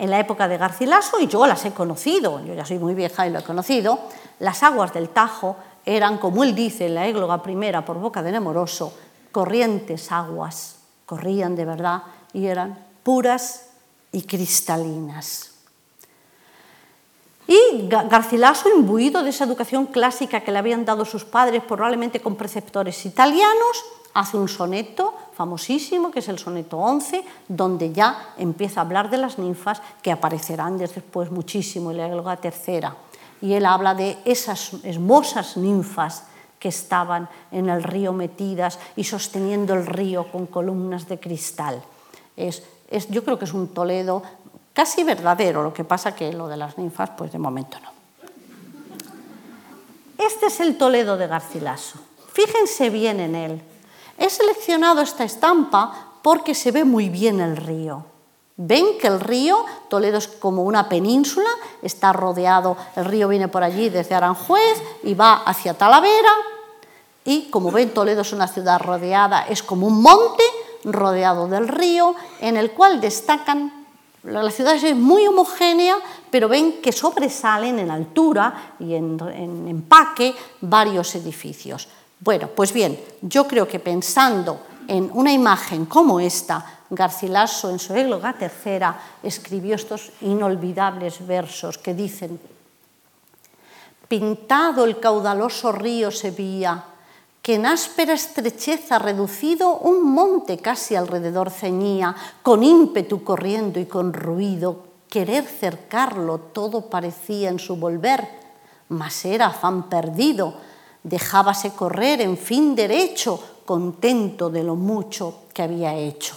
en la época de Garcilaso, y yo las he conocido, yo ya soy muy vieja y lo he conocido, las aguas del Tajo eran, como él dice en la égloga primera por boca de Nemoroso, corrientes aguas, corrían de verdad y eran puras y cristalinas. Y Garcilaso, imbuido de esa educación clásica que le habían dado sus padres, probablemente con preceptores italianos, hace un soneto famosísimo, que es el soneto 11, donde ya empieza a hablar de las ninfas que aparecerán después muchísimo en la tercera. Y él habla de esas hermosas ninfas que estaban en el río metidas y sosteniendo el río con columnas de cristal. Es yo creo que es un Toledo casi verdadero, lo que pasa que lo de las ninfas, pues de momento no. Este es el Toledo de Garcilaso. Fíjense bien en él. He seleccionado esta estampa porque se ve muy bien el río. Ven que el río, Toledo es como una península, está rodeado, el río viene por allí desde Aranjuez y va hacia Talavera. Y como ven, Toledo es una ciudad rodeada, es como un monte rodeado del río, en el cual destacan, la ciudad es muy homogénea, pero ven que sobresalen en altura y en, empaque varios edificios. Bueno, pues bien, yo creo que pensando en una imagen como esta, Garcilaso en su égloga tercera escribió estos inolvidables versos que dicen, Pintado el caudaloso río se veía, que en áspera estrecheza reducido un monte casi alrededor ceñía, con ímpetu corriendo y con ruido, querer cercarlo todo parecía en su volver, mas era afán perdido, dejábase correr en fin derecho, contento de lo mucho que había hecho.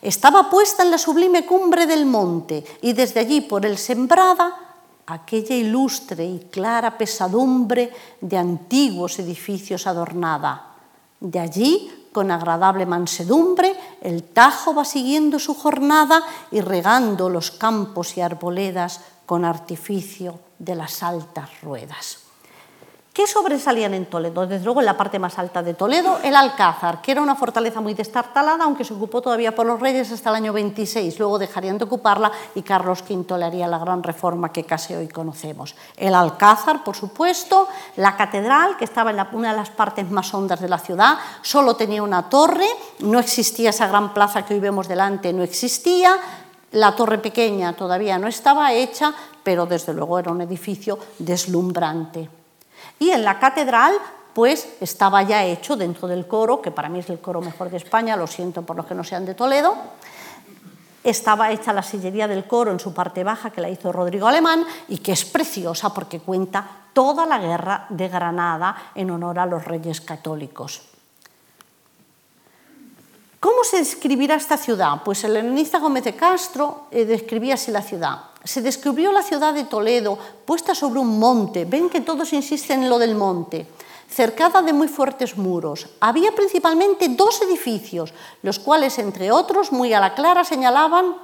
Estaba puesta en la sublime cumbre del monte y desde allí por el sembrada aquella ilustre y clara pesadumbre de antiguos edificios adornada. De allí, con agradable mansedumbre, el Tajo va siguiendo su jornada y regando los campos y arboledas con artificio de las altas ruedas. ¿Qué sobresalían en Toledo? Desde luego en la parte más alta de Toledo, el Alcázar, que era una fortaleza muy destartalada, aunque se ocupó todavía por los reyes hasta el año 26. Luego dejarían de ocuparla y Carlos V le haría la gran reforma que casi hoy conocemos. El Alcázar, por supuesto, la catedral, que estaba en una de las partes más hondas de la ciudad, solo tenía una torre, no existía esa gran plaza que hoy vemos delante, no existía. La torre pequeña todavía no estaba hecha, pero desde luego era un edificio deslumbrante. Y en la catedral, pues estaba ya hecho dentro del coro, que para mí es el coro mejor de España, lo siento por los que no sean de Toledo, estaba hecha la sillería del coro en su parte baja, que la hizo Rodrigo Alemán, y que es preciosa porque cuenta toda la guerra de Granada en honor a los reyes católicos. ¿Cómo se describirá esta ciudad? Pues el helenista Gómez de Castro eh, describía así la ciudad. Se descubrió la ciudad de Toledo puesta sobre un monte. Ven que todos insisten en lo del monte. Cercada de muy fuertes muros. Había principalmente dos edificios, los cuales, entre otros, muy a la clara señalaban,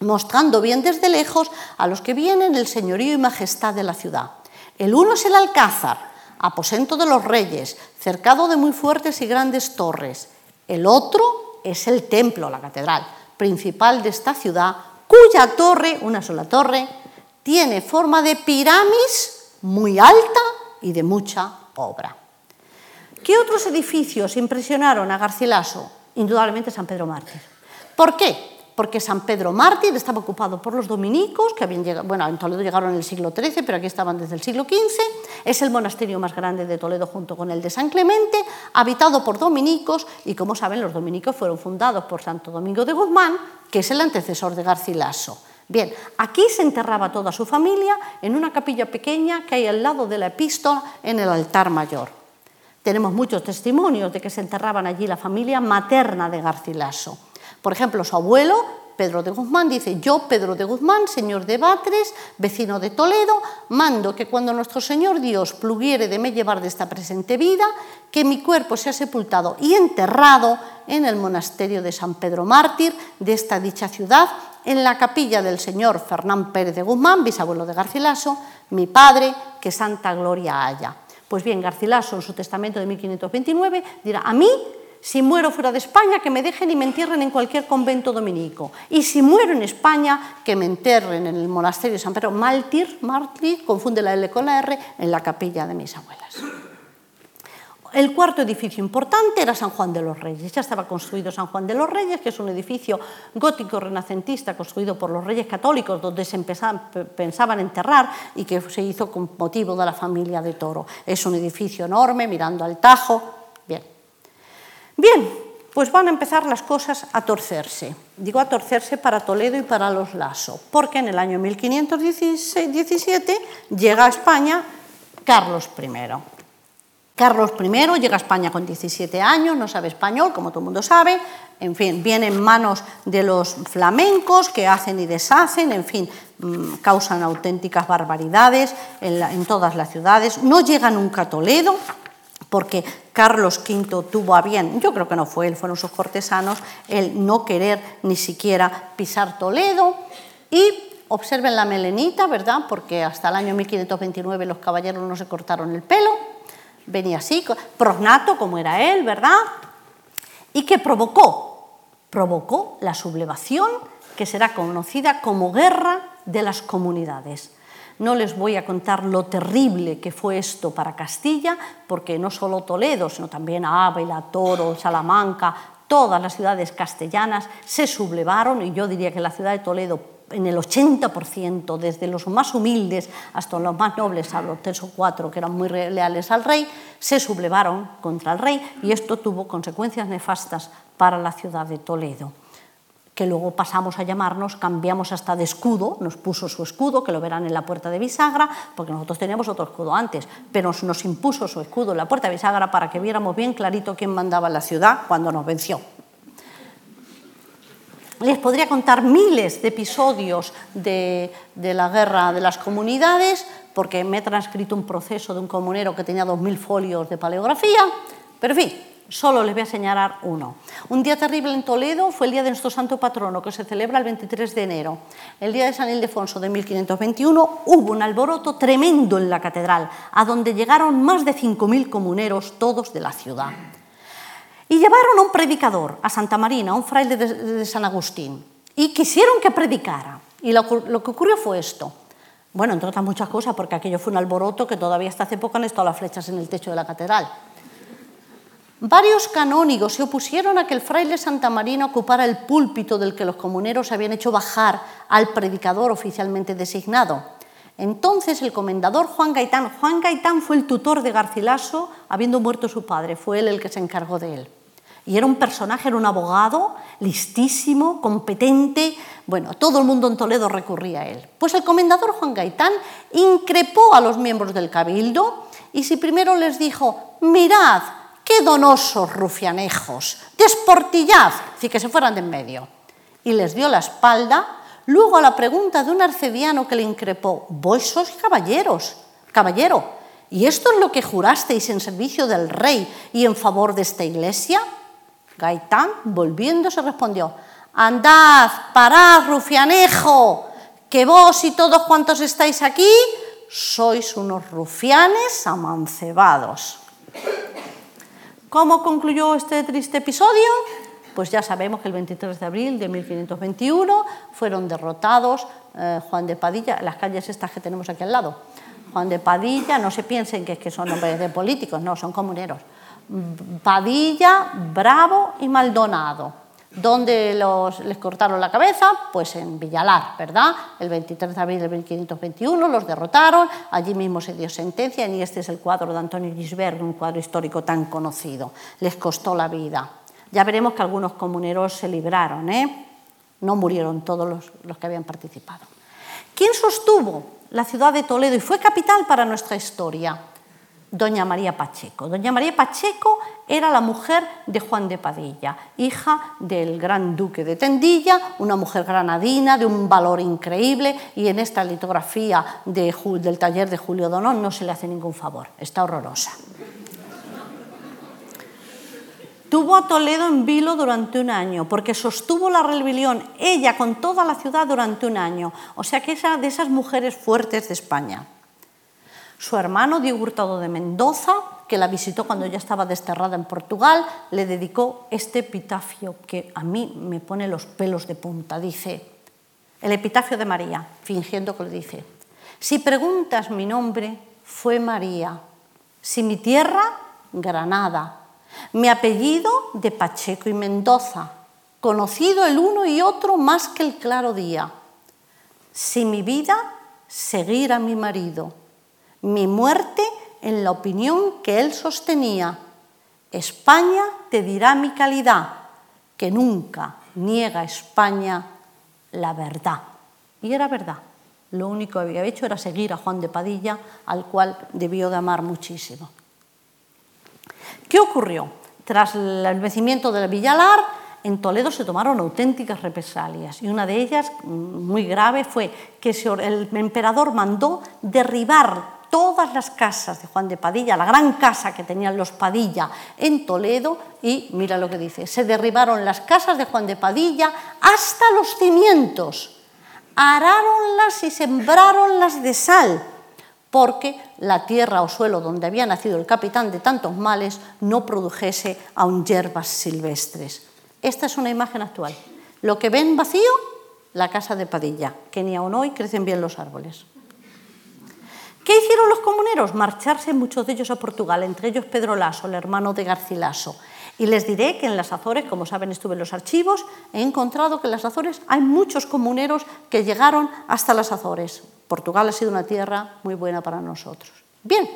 mostrando bien desde lejos a los que vienen el señorío y majestad de la ciudad. El uno es el Alcázar, aposento de los reyes, cercado de muy fuertes y grandes torres. El otro es el templo, la catedral principal de esta ciudad, cuya torre, una sola torre, tiene forma de pirámis muy alta y de mucha obra. ¿Qué otros edificios impresionaron a Garcilaso? Indudablemente San Pedro Mártir. ¿Por qué? Porque San Pedro Mártir estaba ocupado por los dominicos, que habían llegado, bueno, en Toledo llegaron en el siglo XIII, pero aquí estaban desde el siglo XV. Es el monasterio más grande de Toledo junto con el de San Clemente, habitado por dominicos, y como saben, los dominicos fueron fundados por Santo Domingo de Guzmán, que es el antecesor de Garcilaso. Bien, aquí se enterraba toda su familia en una capilla pequeña que hay al lado de la epístola en el altar mayor. Tenemos muchos testimonios de que se enterraban allí la familia materna de Garcilaso. Por ejemplo, su abuelo, Pedro de Guzmán, dice, yo, Pedro de Guzmán, señor de Batres, vecino de Toledo, mando que cuando nuestro Señor Dios pluguiere de me llevar de esta presente vida, que mi cuerpo sea sepultado y enterrado en el monasterio de San Pedro Mártir de esta dicha ciudad, en la capilla del señor Fernán Pérez de Guzmán, bisabuelo de Garcilaso, mi padre, que santa gloria haya. Pues bien, Garcilaso en su testamento de 1529 dirá, a mí si muero fuera de España, que me dejen y me entierren en cualquier convento dominico. Y si muero en España, que me enterren en el monasterio de San Pedro Mártir, Mártir, confunde la L con la R, en la capilla de mis abuelas. El cuarto edificio importante era San Juan de los Reyes. Ya estaba construido San Juan de los Reyes, que es un edificio gótico renacentista construido por los reyes católicos, donde se pensaban enterrar y que se hizo con motivo de la familia de Toro. Es un edificio enorme, mirando al Tajo. Bien, pues van a empezar las cosas a torcerse. Digo a torcerse para Toledo y para los Lasso, porque en el año 1517 llega a España Carlos I. Carlos I llega a España con 17 años, no sabe español, como todo el mundo sabe, en fin, viene en manos de los flamencos que hacen y deshacen, en fin, mm, causan auténticas barbaridades en, en todas las ciudades, no llega nunca a Toledo, porque Carlos V tuvo a bien, yo creo que no fue él, fueron sus cortesanos, el no querer ni siquiera pisar Toledo y observen la melenita, ¿verdad? Porque hasta el año 1529 los caballeros no se cortaron el pelo, venía así, prosnato como era él, ¿verdad? ¿Y qué provocó? Provocó la sublevación que será conocida como Guerra de las Comunidades. No les voy a contar lo terrible que fue esto para Castilla, porque no solo Toledo, sino también Ávila, Toro, Salamanca, todas las ciudades castellanas se sublevaron y yo diría que la ciudad de Toledo en el 80%, desde los más humildes hasta los más nobles, a los tres o cuatro que eran muy leales al rey, se sublevaron contra el rey y esto tuvo consecuencias nefastas para la ciudad de Toledo que luego pasamos a llamarnos, cambiamos hasta de escudo, nos puso su escudo, que lo verán en la puerta de bisagra, porque nosotros teníamos otro escudo antes, pero nos impuso su escudo en la puerta de bisagra para que viéramos bien clarito quién mandaba la ciudad cuando nos venció. Les podría contar miles de episodios de, de la guerra de las comunidades, porque me he transcrito un proceso de un comunero que tenía 2.000 folios de paleografía, pero en fin, Solo les voy a señalar uno. Un día terrible en Toledo fue el día de nuestro santo patrono, que se celebra el 23 de enero. El día de San Ildefonso de 1521 hubo un alboroto tremendo en la catedral, a donde llegaron más de 5.000 comuneros, todos de la ciudad. Y llevaron a un predicador, a Santa Marina, un fraile de, San Agustín, y quisieron que predicara. Y lo, lo que ocurrió fue esto. Bueno, entre otras muchas cosas, porque aquello fue un alboroto que todavía hasta hace poco han estado las flechas en el techo de la catedral. Varios canónigos se opusieron a que el fraile Santa Marina ocupara el púlpito del que los comuneros habían hecho bajar al predicador oficialmente designado. Entonces el comendador Juan Gaitán, Juan Gaitán fue el tutor de Garcilaso, habiendo muerto su padre, fue él el que se encargó de él. Y era un personaje, era un abogado listísimo, competente, bueno, todo el mundo en Toledo recurría a él. Pues el comendador Juan Gaitán increpó a los miembros del cabildo y si primero les dijo, mirad, ¡Qué donosos rufianejos! ¡Desportillad! Así que se fueran de en medio. Y les dio la espalda. Luego a la pregunta de un arcediano que le increpó, vos sois caballeros, caballero, ¿y esto es lo que jurasteis en servicio del rey y en favor de esta iglesia? Gaitán, volviéndose, respondió, andad, parad, rufianejo, que vos y todos cuantos estáis aquí sois unos rufianes amancebados. ¿Cómo concluyó este triste episodio? Pues ya sabemos que el 23 de abril de 1521 fueron derrotados eh, Juan de Padilla, las calles estas que tenemos aquí al lado. Juan de Padilla, no se piensen que, que son nombres de políticos, no, son comuneros. Padilla, Bravo y Maldonado. ¿Dónde los, les cortaron la cabeza? Pues en Villalar, ¿verdad? El 23 de abril de 1521 los derrotaron, allí mismo se dio sentencia y este es el cuadro de Antonio Gisbert, un cuadro histórico tan conocido. Les costó la vida. Ya veremos que algunos comuneros se libraron, ¿eh? No murieron todos los, los que habían participado. ¿Quién sostuvo la ciudad de Toledo y fue capital para nuestra historia? Doña María Pacheco. Doña María Pacheco era la mujer de Juan de Padilla, hija del gran duque de Tendilla, una mujer granadina de un valor increíble y en esta litografía del taller de Julio Donón no se le hace ningún favor, está horrorosa. Tuvo a Toledo en vilo durante un año, porque sostuvo la rebelión ella con toda la ciudad durante un año. O sea que es de esas mujeres fuertes de España. Su hermano Diego Hurtado de Mendoza, que la visitó cuando ya estaba desterrada en Portugal, le dedicó este epitafio que a mí me pone los pelos de punta. Dice, el epitafio de María, fingiendo que le dice, si preguntas mi nombre, fue María. Si mi tierra, Granada. Mi apellido, de Pacheco y Mendoza. Conocido el uno y otro más que el claro día. Si mi vida, seguir a mi marido mi muerte en la opinión que él sostenía. España te dirá mi calidad, que nunca niega España la verdad. Y era verdad. Lo único que había hecho era seguir a Juan de Padilla, al cual debió de amar muchísimo. ¿Qué ocurrió? Tras el vencimiento del Villalar, en Toledo se tomaron auténticas represalias y una de ellas, muy grave, fue que el emperador mandó derribar todas las casas de Juan de Padilla, la gran casa que tenían los Padilla en Toledo, y mira lo que dice, se derribaron las casas de Juan de Padilla hasta los cimientos, aráronlas y sembraronlas de sal, porque la tierra o suelo donde había nacido el capitán de tantos males no produjese aún hierbas silvestres. Esta es una imagen actual. Lo que ven vacío, la casa de Padilla, que ni aún hoy crecen bien los árboles. ¿Qué hicieron los comuneros? Marcharse muchos de ellos a Portugal, entre ellos Pedro Lasso, el hermano de Garcilaso. Y les diré que en las Azores, como saben, estuve en los archivos, he encontrado que en las Azores hay muchos comuneros que llegaron hasta las Azores. Portugal ha sido una tierra muy buena para nosotros. Bien,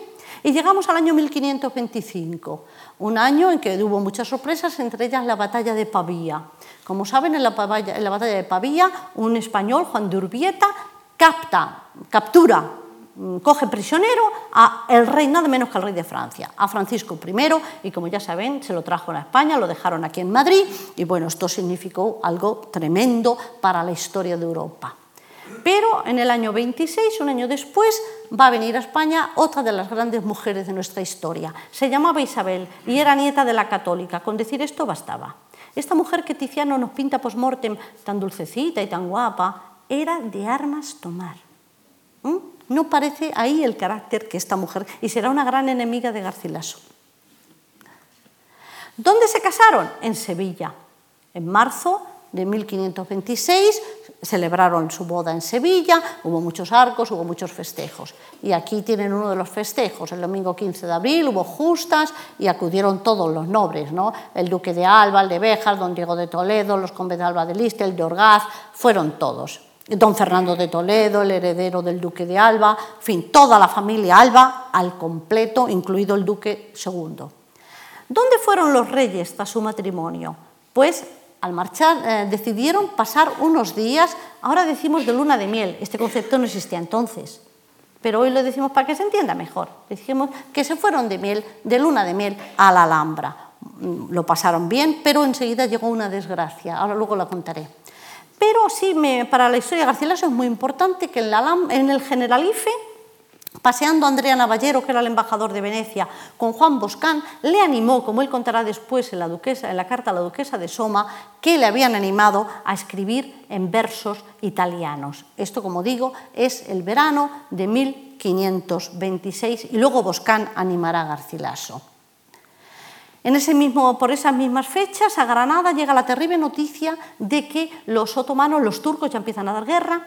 y llegamos al año 1525, un año en que hubo muchas sorpresas, entre ellas la batalla de Pavía. Como saben, en la, batalla, de Pavía, un español, Juan de Urbieta, capta, captura coge prisionero a el rey, nada menos que al rey de Francia, a Francisco I, y como ya saben, se lo trajo a España, lo dejaron aquí en Madrid, y bueno, esto significó algo tremendo para la historia de Europa. Pero en el año 26, un año después, va a venir a España otra de las grandes mujeres de nuestra historia. Se llamaba Isabel y era nieta de la católica. Con decir esto bastaba. Esta mujer que Tiziano nos pinta post-mortem, tan dulcecita y tan guapa, era de armas tomar. ¿Mm? No parece ahí el carácter que esta mujer, y será una gran enemiga de Garcilaso. ¿Dónde se casaron? En Sevilla. En marzo de 1526 celebraron su boda en Sevilla, hubo muchos arcos, hubo muchos festejos. Y aquí tienen uno de los festejos, el domingo 15 de abril hubo justas y acudieron todos los nobles, ¿no? el duque de Alba, el de Béjar, don Diego de Toledo, los condes de Alba de Liste, el de Orgaz, fueron todos don Fernando de Toledo, el heredero del duque de Alba, en fin, toda la familia Alba al completo, incluido el duque segundo. ¿Dónde fueron los reyes tras su matrimonio? Pues al marchar eh, decidieron pasar unos días, ahora decimos de luna de miel, este concepto no existía entonces, pero hoy lo decimos para que se entienda mejor. Dijimos que se fueron de miel, de luna de miel a la Alhambra. Mm, lo pasaron bien, pero enseguida llegó una desgracia, ahora luego la contaré. Pero sí, para la historia de Garcilaso es muy importante que en, el Generalife, paseando Andrea Navallero, que era el embajador de Venecia, con Juan Boscán, le animó, como él contará después en la, en la carta a la duquesa de Soma, que le habían animado a escribir en versos italianos. Esto, como digo, es el verano de 1526 y luego Boscán animará a Garcilaso. En ese mismo, por esas mismas fechas, a Granada llega la terrible noticia de que los otomanos, los turcos, ya empiezan a dar guerra,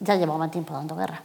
ya llevaban tiempo dando guerra,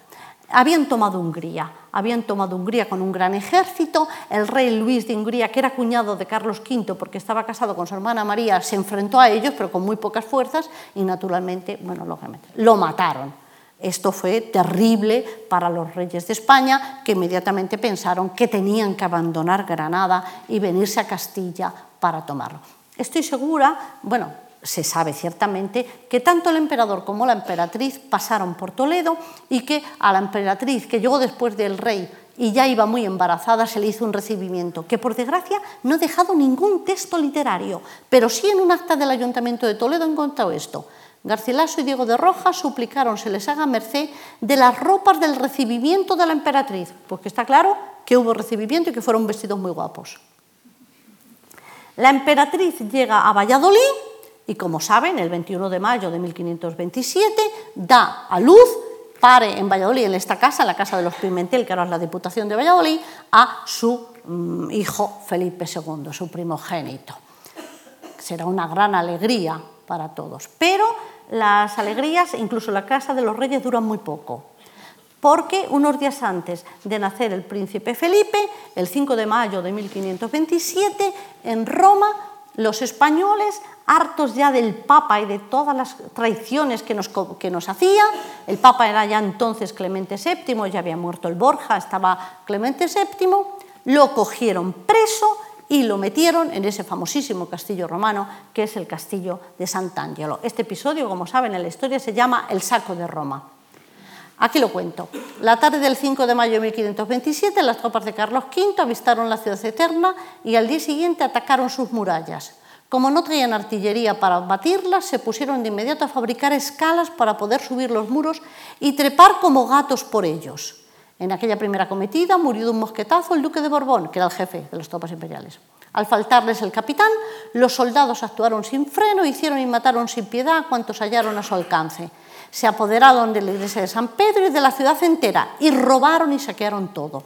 habían tomado Hungría, habían tomado Hungría con un gran ejército, el rey Luis de Hungría, que era cuñado de Carlos V porque estaba casado con su hermana María, se enfrentó a ellos, pero con muy pocas fuerzas, y naturalmente, bueno, lógicamente, lo mataron. Esto fue terrible para los reyes de España, que inmediatamente pensaron que tenían que abandonar Granada y venirse a Castilla para tomarlo. Estoy segura, bueno, se sabe ciertamente que tanto el emperador como la emperatriz pasaron por Toledo y que a la emperatriz, que llegó después del rey y ya iba muy embarazada, se le hizo un recibimiento, que por desgracia no ha dejado ningún texto literario, pero sí en un acta del ayuntamiento de Toledo he encontrado esto. Garcilaso y Diego de Rojas suplicaron se les haga merced de las ropas del recibimiento de la emperatriz, porque está claro que hubo recibimiento y que fueron vestidos muy guapos. La emperatriz llega a Valladolid y, como saben, el 21 de mayo de 1527 da a luz, pare en Valladolid, en esta casa, en la casa de los Pimentel, que ahora es la Diputación de Valladolid, a su mm, hijo Felipe II, su primogénito. Será una gran alegría para todos. Pero las alegrías, incluso la casa de los reyes, duran muy poco. Porque unos días antes de nacer el príncipe Felipe, el 5 de mayo de 1527, en Roma, los españoles, hartos ya del Papa y de todas las traiciones que nos, que nos hacía, el Papa era ya entonces Clemente VII, ya había muerto el Borja, estaba Clemente VII, lo cogieron preso y lo metieron en ese famosísimo castillo romano que es el castillo de Sant'Angelo. Este episodio, como saben en la historia, se llama El saco de Roma. Aquí lo cuento. La tarde del 5 de mayo de 1527, las tropas de Carlos V avistaron la ciudad eterna y al día siguiente atacaron sus murallas. Como no traían artillería para batirlas, se pusieron de inmediato a fabricar escalas para poder subir los muros y trepar como gatos por ellos. En aquella primera cometida murió de un mosquetazo el duque de Borbón, que era el jefe de las tropas imperiales. Al faltarles el capitán, los soldados actuaron sin freno, hicieron y mataron sin piedad a cuantos hallaron a su alcance. Se apoderaron de la iglesia de San Pedro y de la ciudad entera y robaron y saquearon todo.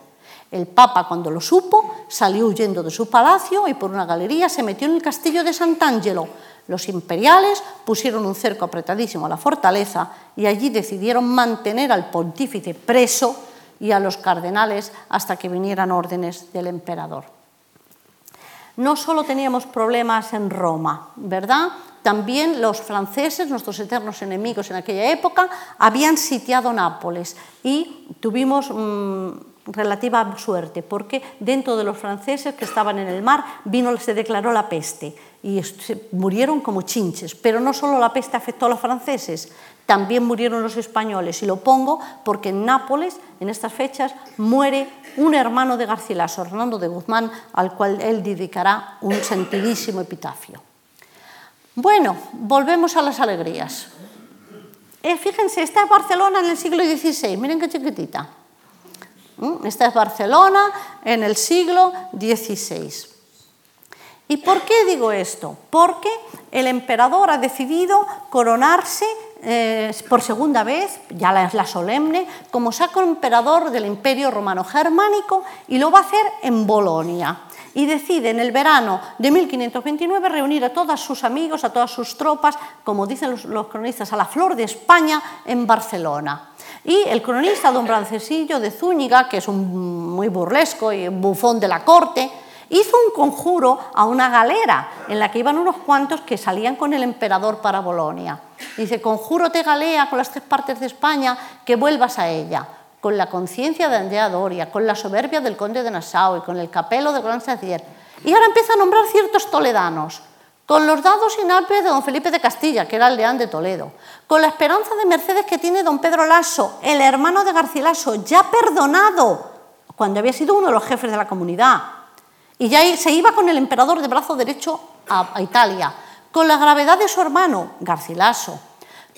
El Papa, cuando lo supo, salió huyendo de su palacio y por una galería se metió en el castillo de Sant'Angelo. Los imperiales pusieron un cerco apretadísimo a la fortaleza y allí decidieron mantener al pontífice preso y a los cardenales hasta que vinieran órdenes del emperador. No solo teníamos problemas en Roma, ¿verdad? También los franceses, nuestros eternos enemigos en aquella época, habían sitiado Nápoles y tuvimos mmm, relativa suerte, porque dentro de los franceses que estaban en el mar se declaró la peste y murieron como chinches. Pero no solo la peste afectó a los franceses, también murieron los españoles. Y lo pongo porque en Nápoles, en estas fechas, muere un hermano de Garcilaso, Hernando de Guzmán, al cual él dedicará un sentidísimo epitafio. Bueno, volvemos a las alegrías. Eh, fíjense, esta es Barcelona en el siglo XVI, miren qué chiquitita. ¿Mm? Esta es Barcelona en el siglo XVI. ¿Y por qué digo esto? Porque el emperador ha decidido coronarse eh, por segunda vez, ya es la solemne, como sacro emperador del Imperio Romano Germánico y lo va a hacer en Bolonia. Y decide en el verano de 1529 reunir a todos sus amigos, a todas sus tropas, como dicen los, cronistas, a la flor de España en Barcelona. Y el cronista don Francesillo de Zúñiga, que es un muy burlesco y bufón de la corte, hizo un conjuro a una galera en la que iban unos cuantos que salían con el emperador para Bolonia. Dice, conjuro te galea con las tres partes de España que vuelvas a ella, con la conciencia de Andrea Doria, con la soberbia del conde de Nassau y con el capelo de Gran Sacier. Y ahora empieza a nombrar ciertos toledanos, con los dados y de don Felipe de Castilla, que era el leán de Toledo, con la esperanza de Mercedes que tiene don Pedro Lasso, el hermano de Garcilaso, ya perdonado, cuando había sido uno de los jefes de la comunidad, y ya se iba con el emperador de brazo derecho a, Italia, con la gravedad de su hermano, Garcilaso,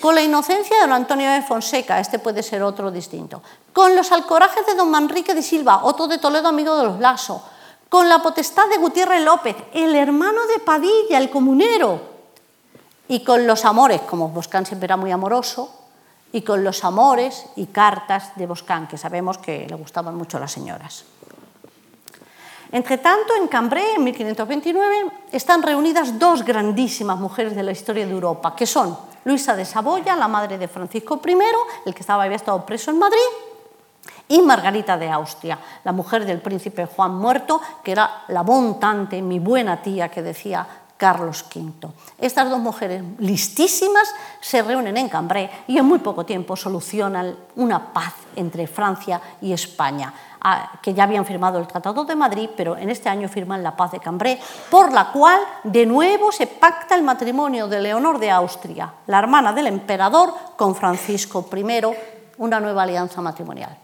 con la inocencia de don Antonio de Fonseca, este puede ser otro distinto, con los alcorajes de don Manrique de Silva, otro de Toledo amigo de los Lasso, con la potestad de Gutiérrez López, el hermano de Padilla, el comunero, y con los amores, como Boscán siempre era muy amoroso, y con los amores y cartas de Boscán, que sabemos que le gustaban mucho a las señoras. Entre tanto, en Cambrai, en 1529, están reunidas dos grandísimas mujeres de la historia de Europa, que son Luisa de Saboya, la madre de Francisco I, el que estaba, había estado preso en Madrid, y Margarita de Austria, la mujer del príncipe Juan muerto, que era la bontante, mi buena tía que decía Carlos V. Estas dos mujeres listísimas se reúnen en Cambrai y en muy poco tiempo solucionan una paz entre Francia y España, que ya habían firmado el Tratado de Madrid, pero en este año firman la paz de Cambrai, por la cual de nuevo se pacta el matrimonio de Leonor de Austria, la hermana del emperador, con Francisco I, una nueva alianza matrimonial.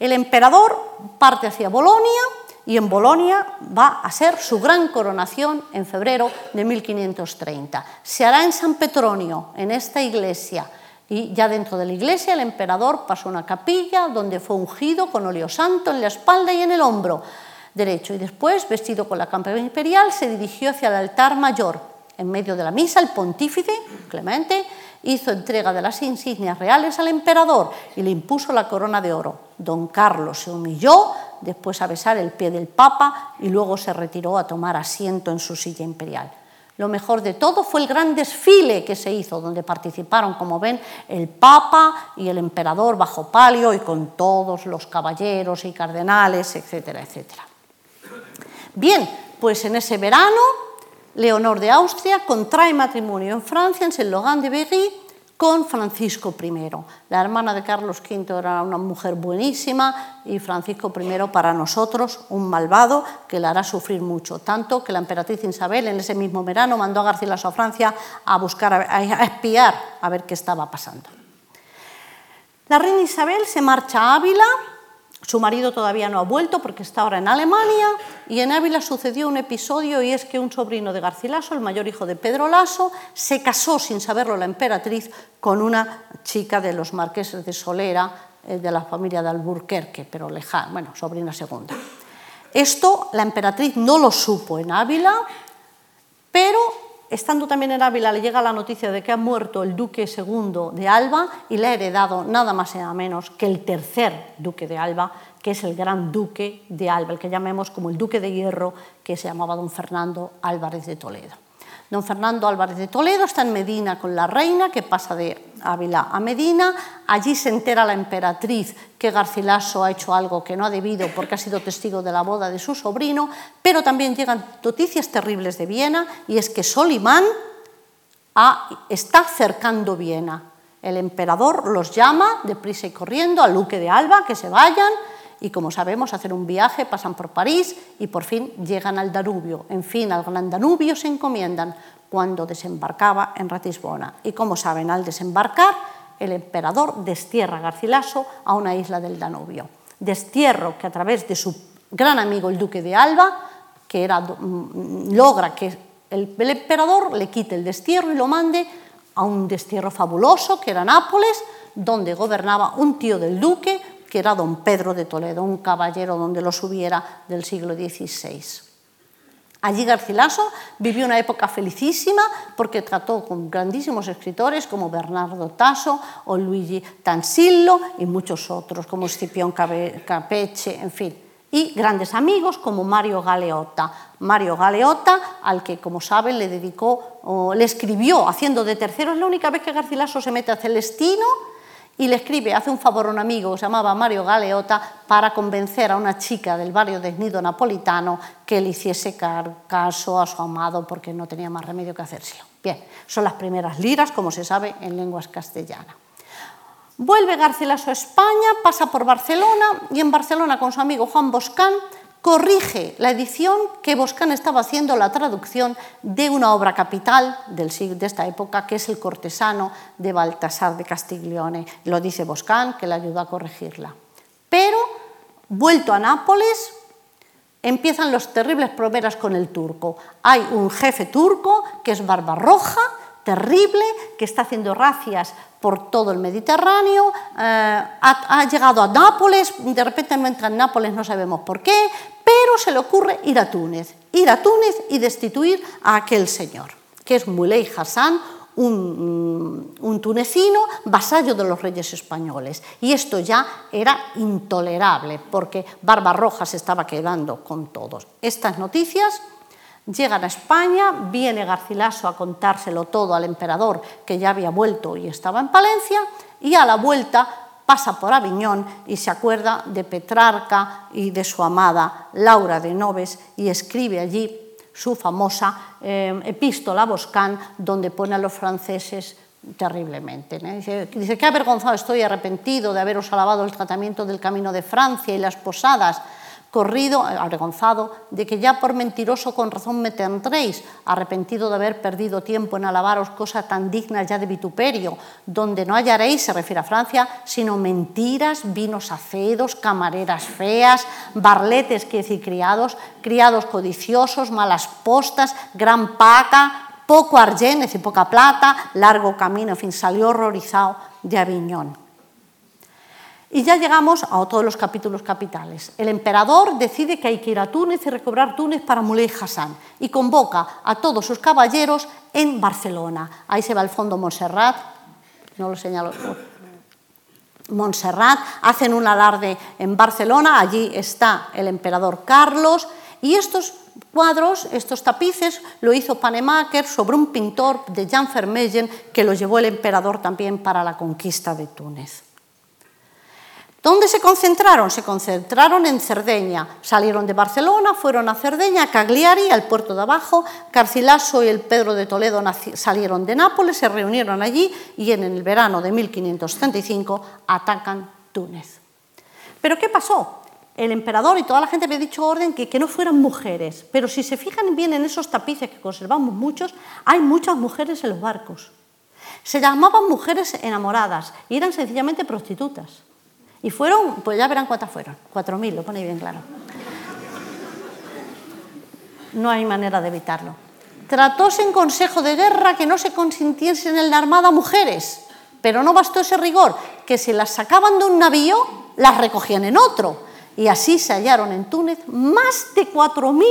El emperador parte hacia Bolonia y en Bolonia va a ser su gran coronación en febrero de 1530. Se hará en San Petronio, en esta iglesia, y ya dentro de la iglesia el emperador pasó una capilla donde fue ungido con óleo santo en la espalda y en el hombro derecho y después, vestido con la campana imperial, se dirigió hacia el altar mayor. En medio de la misa, el pontífice, Clemente, hizo entrega de las insignias reales al emperador y le impuso la corona de oro. Don Carlos se humilló después a besar el pie del Papa y luego se retiró a tomar asiento en su silla imperial. Lo mejor de todo fue el gran desfile que se hizo, donde participaron, como ven, el Papa y el emperador bajo palio y con todos los caballeros y cardenales, etcétera, etcétera. Bien, pues en ese verano Leonor de Austria contrae matrimonio en Francia, en Saint-Laurent de Berry, con Francisco I. La hermana de Carlos V era una mujer buenísima y Francisco I para nosotros un malvado que le hará sufrir mucho, tanto que la emperatriz Isabel en ese mismo verano mandó a Garcilaso a Francia a buscar, a espiar a ver qué estaba pasando. La reina Isabel se marcha a Ávila su marido todavía no ha vuelto porque está ahora en Alemania y en Ávila sucedió un episodio y es que un sobrino de Garcilaso, el mayor hijo de Pedro Laso, se casó sin saberlo la emperatriz con una chica de los marqueses de Solera, eh, de la familia de Alburquerque, pero lejana, bueno, sobrina segunda. Esto la emperatriz no lo supo en Ávila, pero estando también en Ávila le llega la noticia de que ha muerto el duque segundo de Alba y le ha heredado nada más y nada menos que el tercer duque de Alba, que es el gran duque de Alba, el que llamemos como el duque de hierro, que se llamaba don Fernando Álvarez de Toledo. Don Fernando Álvarez de Toledo está en Medina con la reina, que pasa de Ávila a Medina. Allí se entera la emperatriz que Garcilaso ha hecho algo que no ha debido porque ha sido testigo de la boda de su sobrino, pero también llegan noticias terribles de Viena y es que Solimán está cercando Viena. El emperador los llama deprisa y corriendo al duque de Alba que se vayan y como sabemos hacen un viaje, pasan por París y por fin llegan al Danubio. En fin, al Gran Danubio se encomiendan cuando desembarcaba en Ratisbona. Y como saben, al desembarcar, el emperador destierra a Garcilaso a una isla del Danubio. Destierro que a través de su gran amigo el duque de Alba, que era, mm, logra que el emperador le quite el destierro y lo mande a un destierro fabuloso, que era Nápoles, donde gobernaba un tío del duque, que era don Pedro de Toledo, un caballero donde los hubiera del siglo XVI. Allí Garcilaso vivió una época felicísima porque trató con grandísimos escritores como Bernardo Tasso o Luigi Tansillo y muchos otros como Scipión Capeche, en fin. Y grandes amigos como Mario Galeotta. Mario Galeotta, al que, como saben, le dedicó, o le escribió haciendo de tercero, es la única vez que Garcilaso se mete a Celestino y le escribe, hace un favor a un amigo que se llamaba Mario Galeota para convencer a una chica del barrio de Nido napolitano que le hiciese caso a su amado porque no tenía más remedio que hacérselo. Bien, son las primeras liras, como se sabe, en lenguas castellanas. Vuelve Garcilaso a España, pasa por Barcelona y en Barcelona con su amigo Juan Boscán corrige la edición que Boscán estaba haciendo la traducción de una obra capital de esta época, que es El cortesano de Baltasar de Castiglione. Lo dice Boscán, que le ayudó a corregirla. Pero, vuelto a Nápoles, empiezan los terribles problemas con el turco. Hay un jefe turco, que es Barbarroja, terrible, que está haciendo racias por todo el Mediterráneo, eh, ha, llegado a Nápoles, de repente entra en Nápoles, no sabemos por qué, pero se le ocurre ir a Túnez, ir a Túnez y destituir a aquel señor, que es Muley Hassan, un, un, tunecino vasallo de los reyes españoles. Y esto ya era intolerable, porque Barbarroja se estaba quedando con todos. Estas noticias Llegan a España, viene Garcilaso a contárselo todo al emperador, que ya había vuelto y estaba en Palencia, y a la vuelta pasa por Aviñón y se acuerda de Petrarca y de su amada Laura de Noves y escribe allí su famosa eh, epístola Boscán, donde pone a los franceses terriblemente. Dice, dice, qué avergonzado estoy arrepentido de haberos alabado el tratamiento del camino de Francia y las posadas corrido, avergonzado, de que ya por mentiroso con razón me tendréis, arrepentido de haber perdido tiempo en alabaros cosa tan digna ya de vituperio, donde no hallaréis, se refiere a Francia, sino mentiras, vinos acedos, camareras feas, barletes, que decir, criados, criados codiciosos, malas postas, gran paca, poco argén, es decir, poca plata, largo camino, en fin, salió horrorizado de Aviñón. Y ya llegamos a todos los capítulos capitales. El emperador decide que hay que ir a Túnez y recobrar Túnez para Muley Hassan y convoca a todos sus caballeros en Barcelona. Ahí se va el fondo Montserrat, no lo señalo. Montserrat, hacen un alarde en Barcelona, allí está el emperador Carlos y estos cuadros, estos tapices, lo hizo Panemaker sobre un pintor de Jan Vermeyen que lo llevó el emperador también para la conquista de Túnez. ¿Dónde se concentraron? Se concentraron en Cerdeña. Salieron de Barcelona, fueron a Cerdeña, a Cagliari, al puerto de abajo. Carcilaso y el Pedro de Toledo salieron de Nápoles, se reunieron allí y en el verano de 1535 atacan Túnez. ¿Pero qué pasó? El emperador y toda la gente había dicho orden que no fueran mujeres, pero si se fijan bien en esos tapices que conservamos muchos, hay muchas mujeres en los barcos. Se llamaban mujeres enamoradas y eran sencillamente prostitutas. Y fueron, pues ya verán cuántas fueron, 4.000, lo pone bien claro. No hay manera de evitarlo. Tratóse en consejo de guerra que no se consintiesen en la armada mujeres, pero no bastó ese rigor, que si las sacaban de un navío, las recogían en otro. Y así se hallaron en Túnez más de 4.000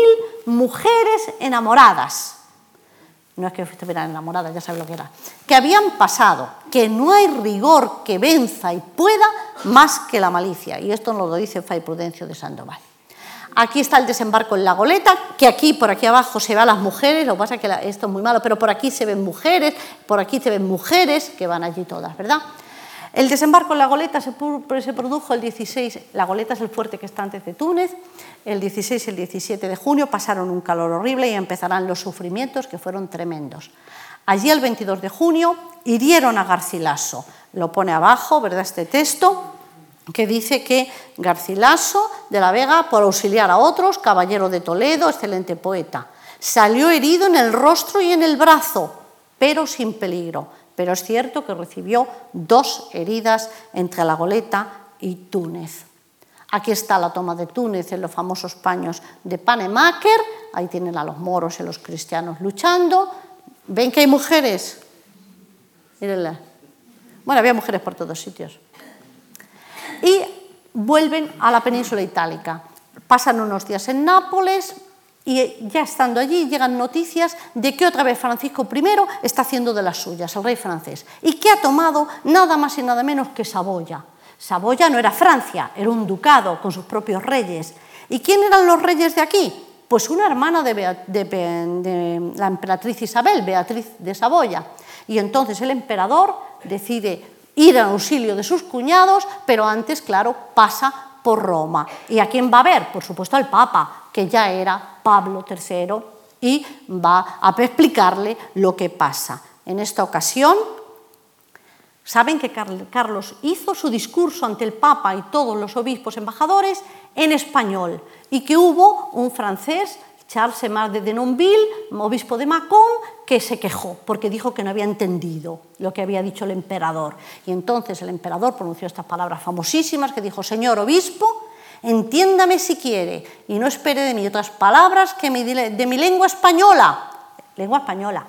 mujeres enamoradas. No es que estuvieran enamoradas, ya sabes lo que era. Que habían pasado, que no hay rigor que venza y pueda más que la malicia. Y esto nos lo dice Fray Prudencio de Sandoval. Aquí está el desembarco en la goleta, que aquí, por aquí abajo, se ven las mujeres, lo que pasa es que esto es muy malo, pero por aquí se ven mujeres, por aquí se ven mujeres, que van allí todas, ¿verdad? El desembarco en la goleta se, produjo el 16, la goleta es el fuerte que está antes de Túnez, el 16 y el 17 de junio pasaron un calor horrible y empezarán los sufrimientos que fueron tremendos. Allí el 22 de junio hirieron a Garcilaso, lo pone abajo, ¿verdad? Este texto, que dice que Garcilaso de la Vega, por auxiliar a otros, caballero de Toledo, excelente poeta, salió herido en el rostro y en el brazo, pero sin peligro. Pero es cierto que recibió dos heridas entre la goleta y Túnez. Aquí está la toma de Túnez en los famosos paños de Panemaker. Ahí tienen a los moros y los cristianos luchando. ¿Ven que hay mujeres? Mírenla. Bueno, había mujeres por todos sitios y vuelven a la península itálica. Pasan unos días en Nápoles y ya estando allí llegan noticias de que otra vez Francisco I está haciendo de las suyas, el rey francés, y que ha tomado nada más y nada menos que Saboya. Saboya no era Francia, era un ducado con sus propios reyes. ¿Y quién eran los reyes de aquí? Pues una hermana de, de la emperatriz Isabel, Beatriz de Saboya. Y entonces el emperador decide ir al auxilio de sus cuñados, pero antes, claro, pasa por Roma. ¿Y a quién va a ver? Por supuesto al Papa, que ya era Pablo III, y va a explicarle lo que pasa. En esta ocasión, saben que Carlos hizo su discurso ante el Papa y todos los obispos embajadores en español y que hubo un francés Charles Emar de Denonville, obispo de Macón, que se quejó porque dijo que no había entendido lo que había dicho el emperador. Y entonces el emperador pronunció estas palabras famosísimas que dijo, Señor obispo, entiéndame si quiere y no espere de mí otras palabras que de mi lengua española, lengua española,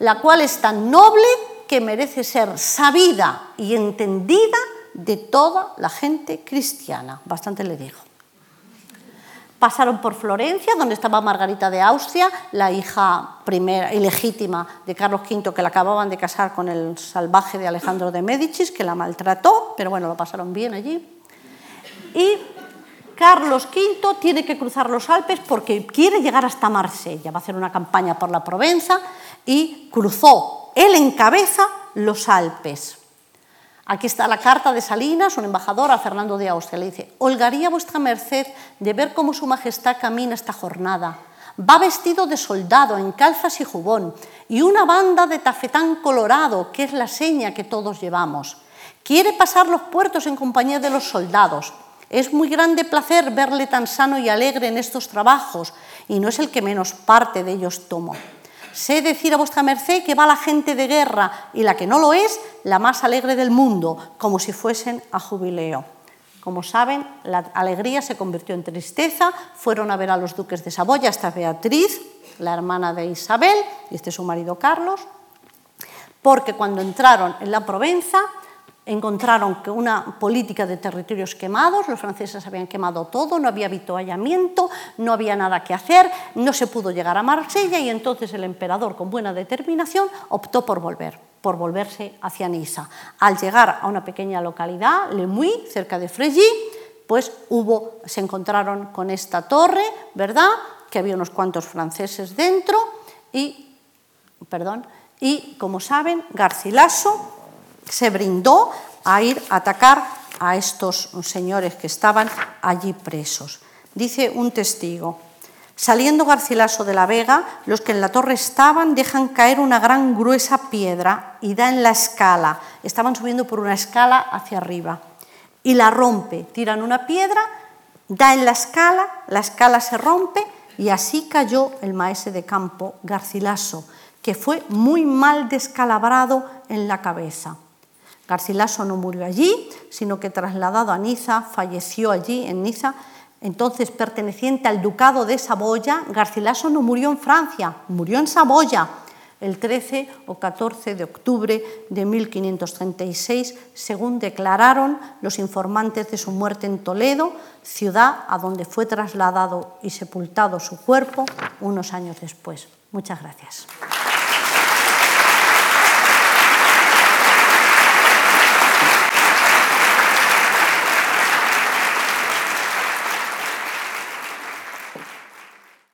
la cual es tan noble que merece ser sabida y entendida de toda la gente cristiana. Bastante le dijo. Pasaron por Florencia, donde estaba Margarita de Austria, la hija primera ilegítima de Carlos V, que la acababan de casar con el salvaje de Alejandro de Médicis, que la maltrató, pero bueno, lo pasaron bien allí. Y Carlos V tiene que cruzar los Alpes porque quiere llegar hasta Marsella, va a hacer una campaña por la Provenza y cruzó, él encabeza los Alpes. Aquí está la carta de Salinas, un embajador a Fernando de Austria. Le dice, holgaría vuestra merced de ver cómo su majestad camina esta jornada. Va vestido de soldado, en calzas y jubón, y una banda de tafetán colorado, que es la seña que todos llevamos. Quiere pasar los puertos en compañía de los soldados. Es muy grande placer verle tan sano y alegre en estos trabajos, y no es el que menos parte de ellos tomo. Sé decir a vuestra merced que va la gente de guerra y la que no lo es, la más alegre del mundo, como si fuesen a jubileo. Como saben, la alegría se convirtió en tristeza, fueron a ver a los duques de Saboya, esta Beatriz, la hermana de Isabel, y este es su marido Carlos, porque cuando entraron en la Provenza encontraron que una política de territorios quemados, los franceses habían quemado todo, no había avituallamiento, no había nada que hacer, no se pudo llegar a Marsella y entonces el emperador, con buena determinación, optó por volver, por volverse hacia Niza. Al llegar a una pequeña localidad, Lemuy, cerca de Frégy, pues hubo, se encontraron con esta torre, ¿verdad? Que había unos cuantos franceses dentro y, perdón, y como saben, Garcilaso se brindó a ir a atacar a estos señores que estaban allí presos. Dice un testigo, saliendo Garcilaso de la Vega, los que en la torre estaban dejan caer una gran gruesa piedra y da en la escala, estaban subiendo por una escala hacia arriba, y la rompe, tiran una piedra, da en la escala, la escala se rompe y así cayó el maese de campo Garcilaso, que fue muy mal descalabrado en la cabeza. Garcilaso no murió allí, sino que trasladado a Niza, falleció allí en Niza. Entonces, perteneciente al ducado de Saboya, Garcilaso no murió en Francia, murió en Saboya. el 13 o 14 de octubre de 1536, según declararon los informantes de su muerte en Toledo, ciudad a donde fue trasladado y sepultado su cuerpo unos años después. Muchas gracias.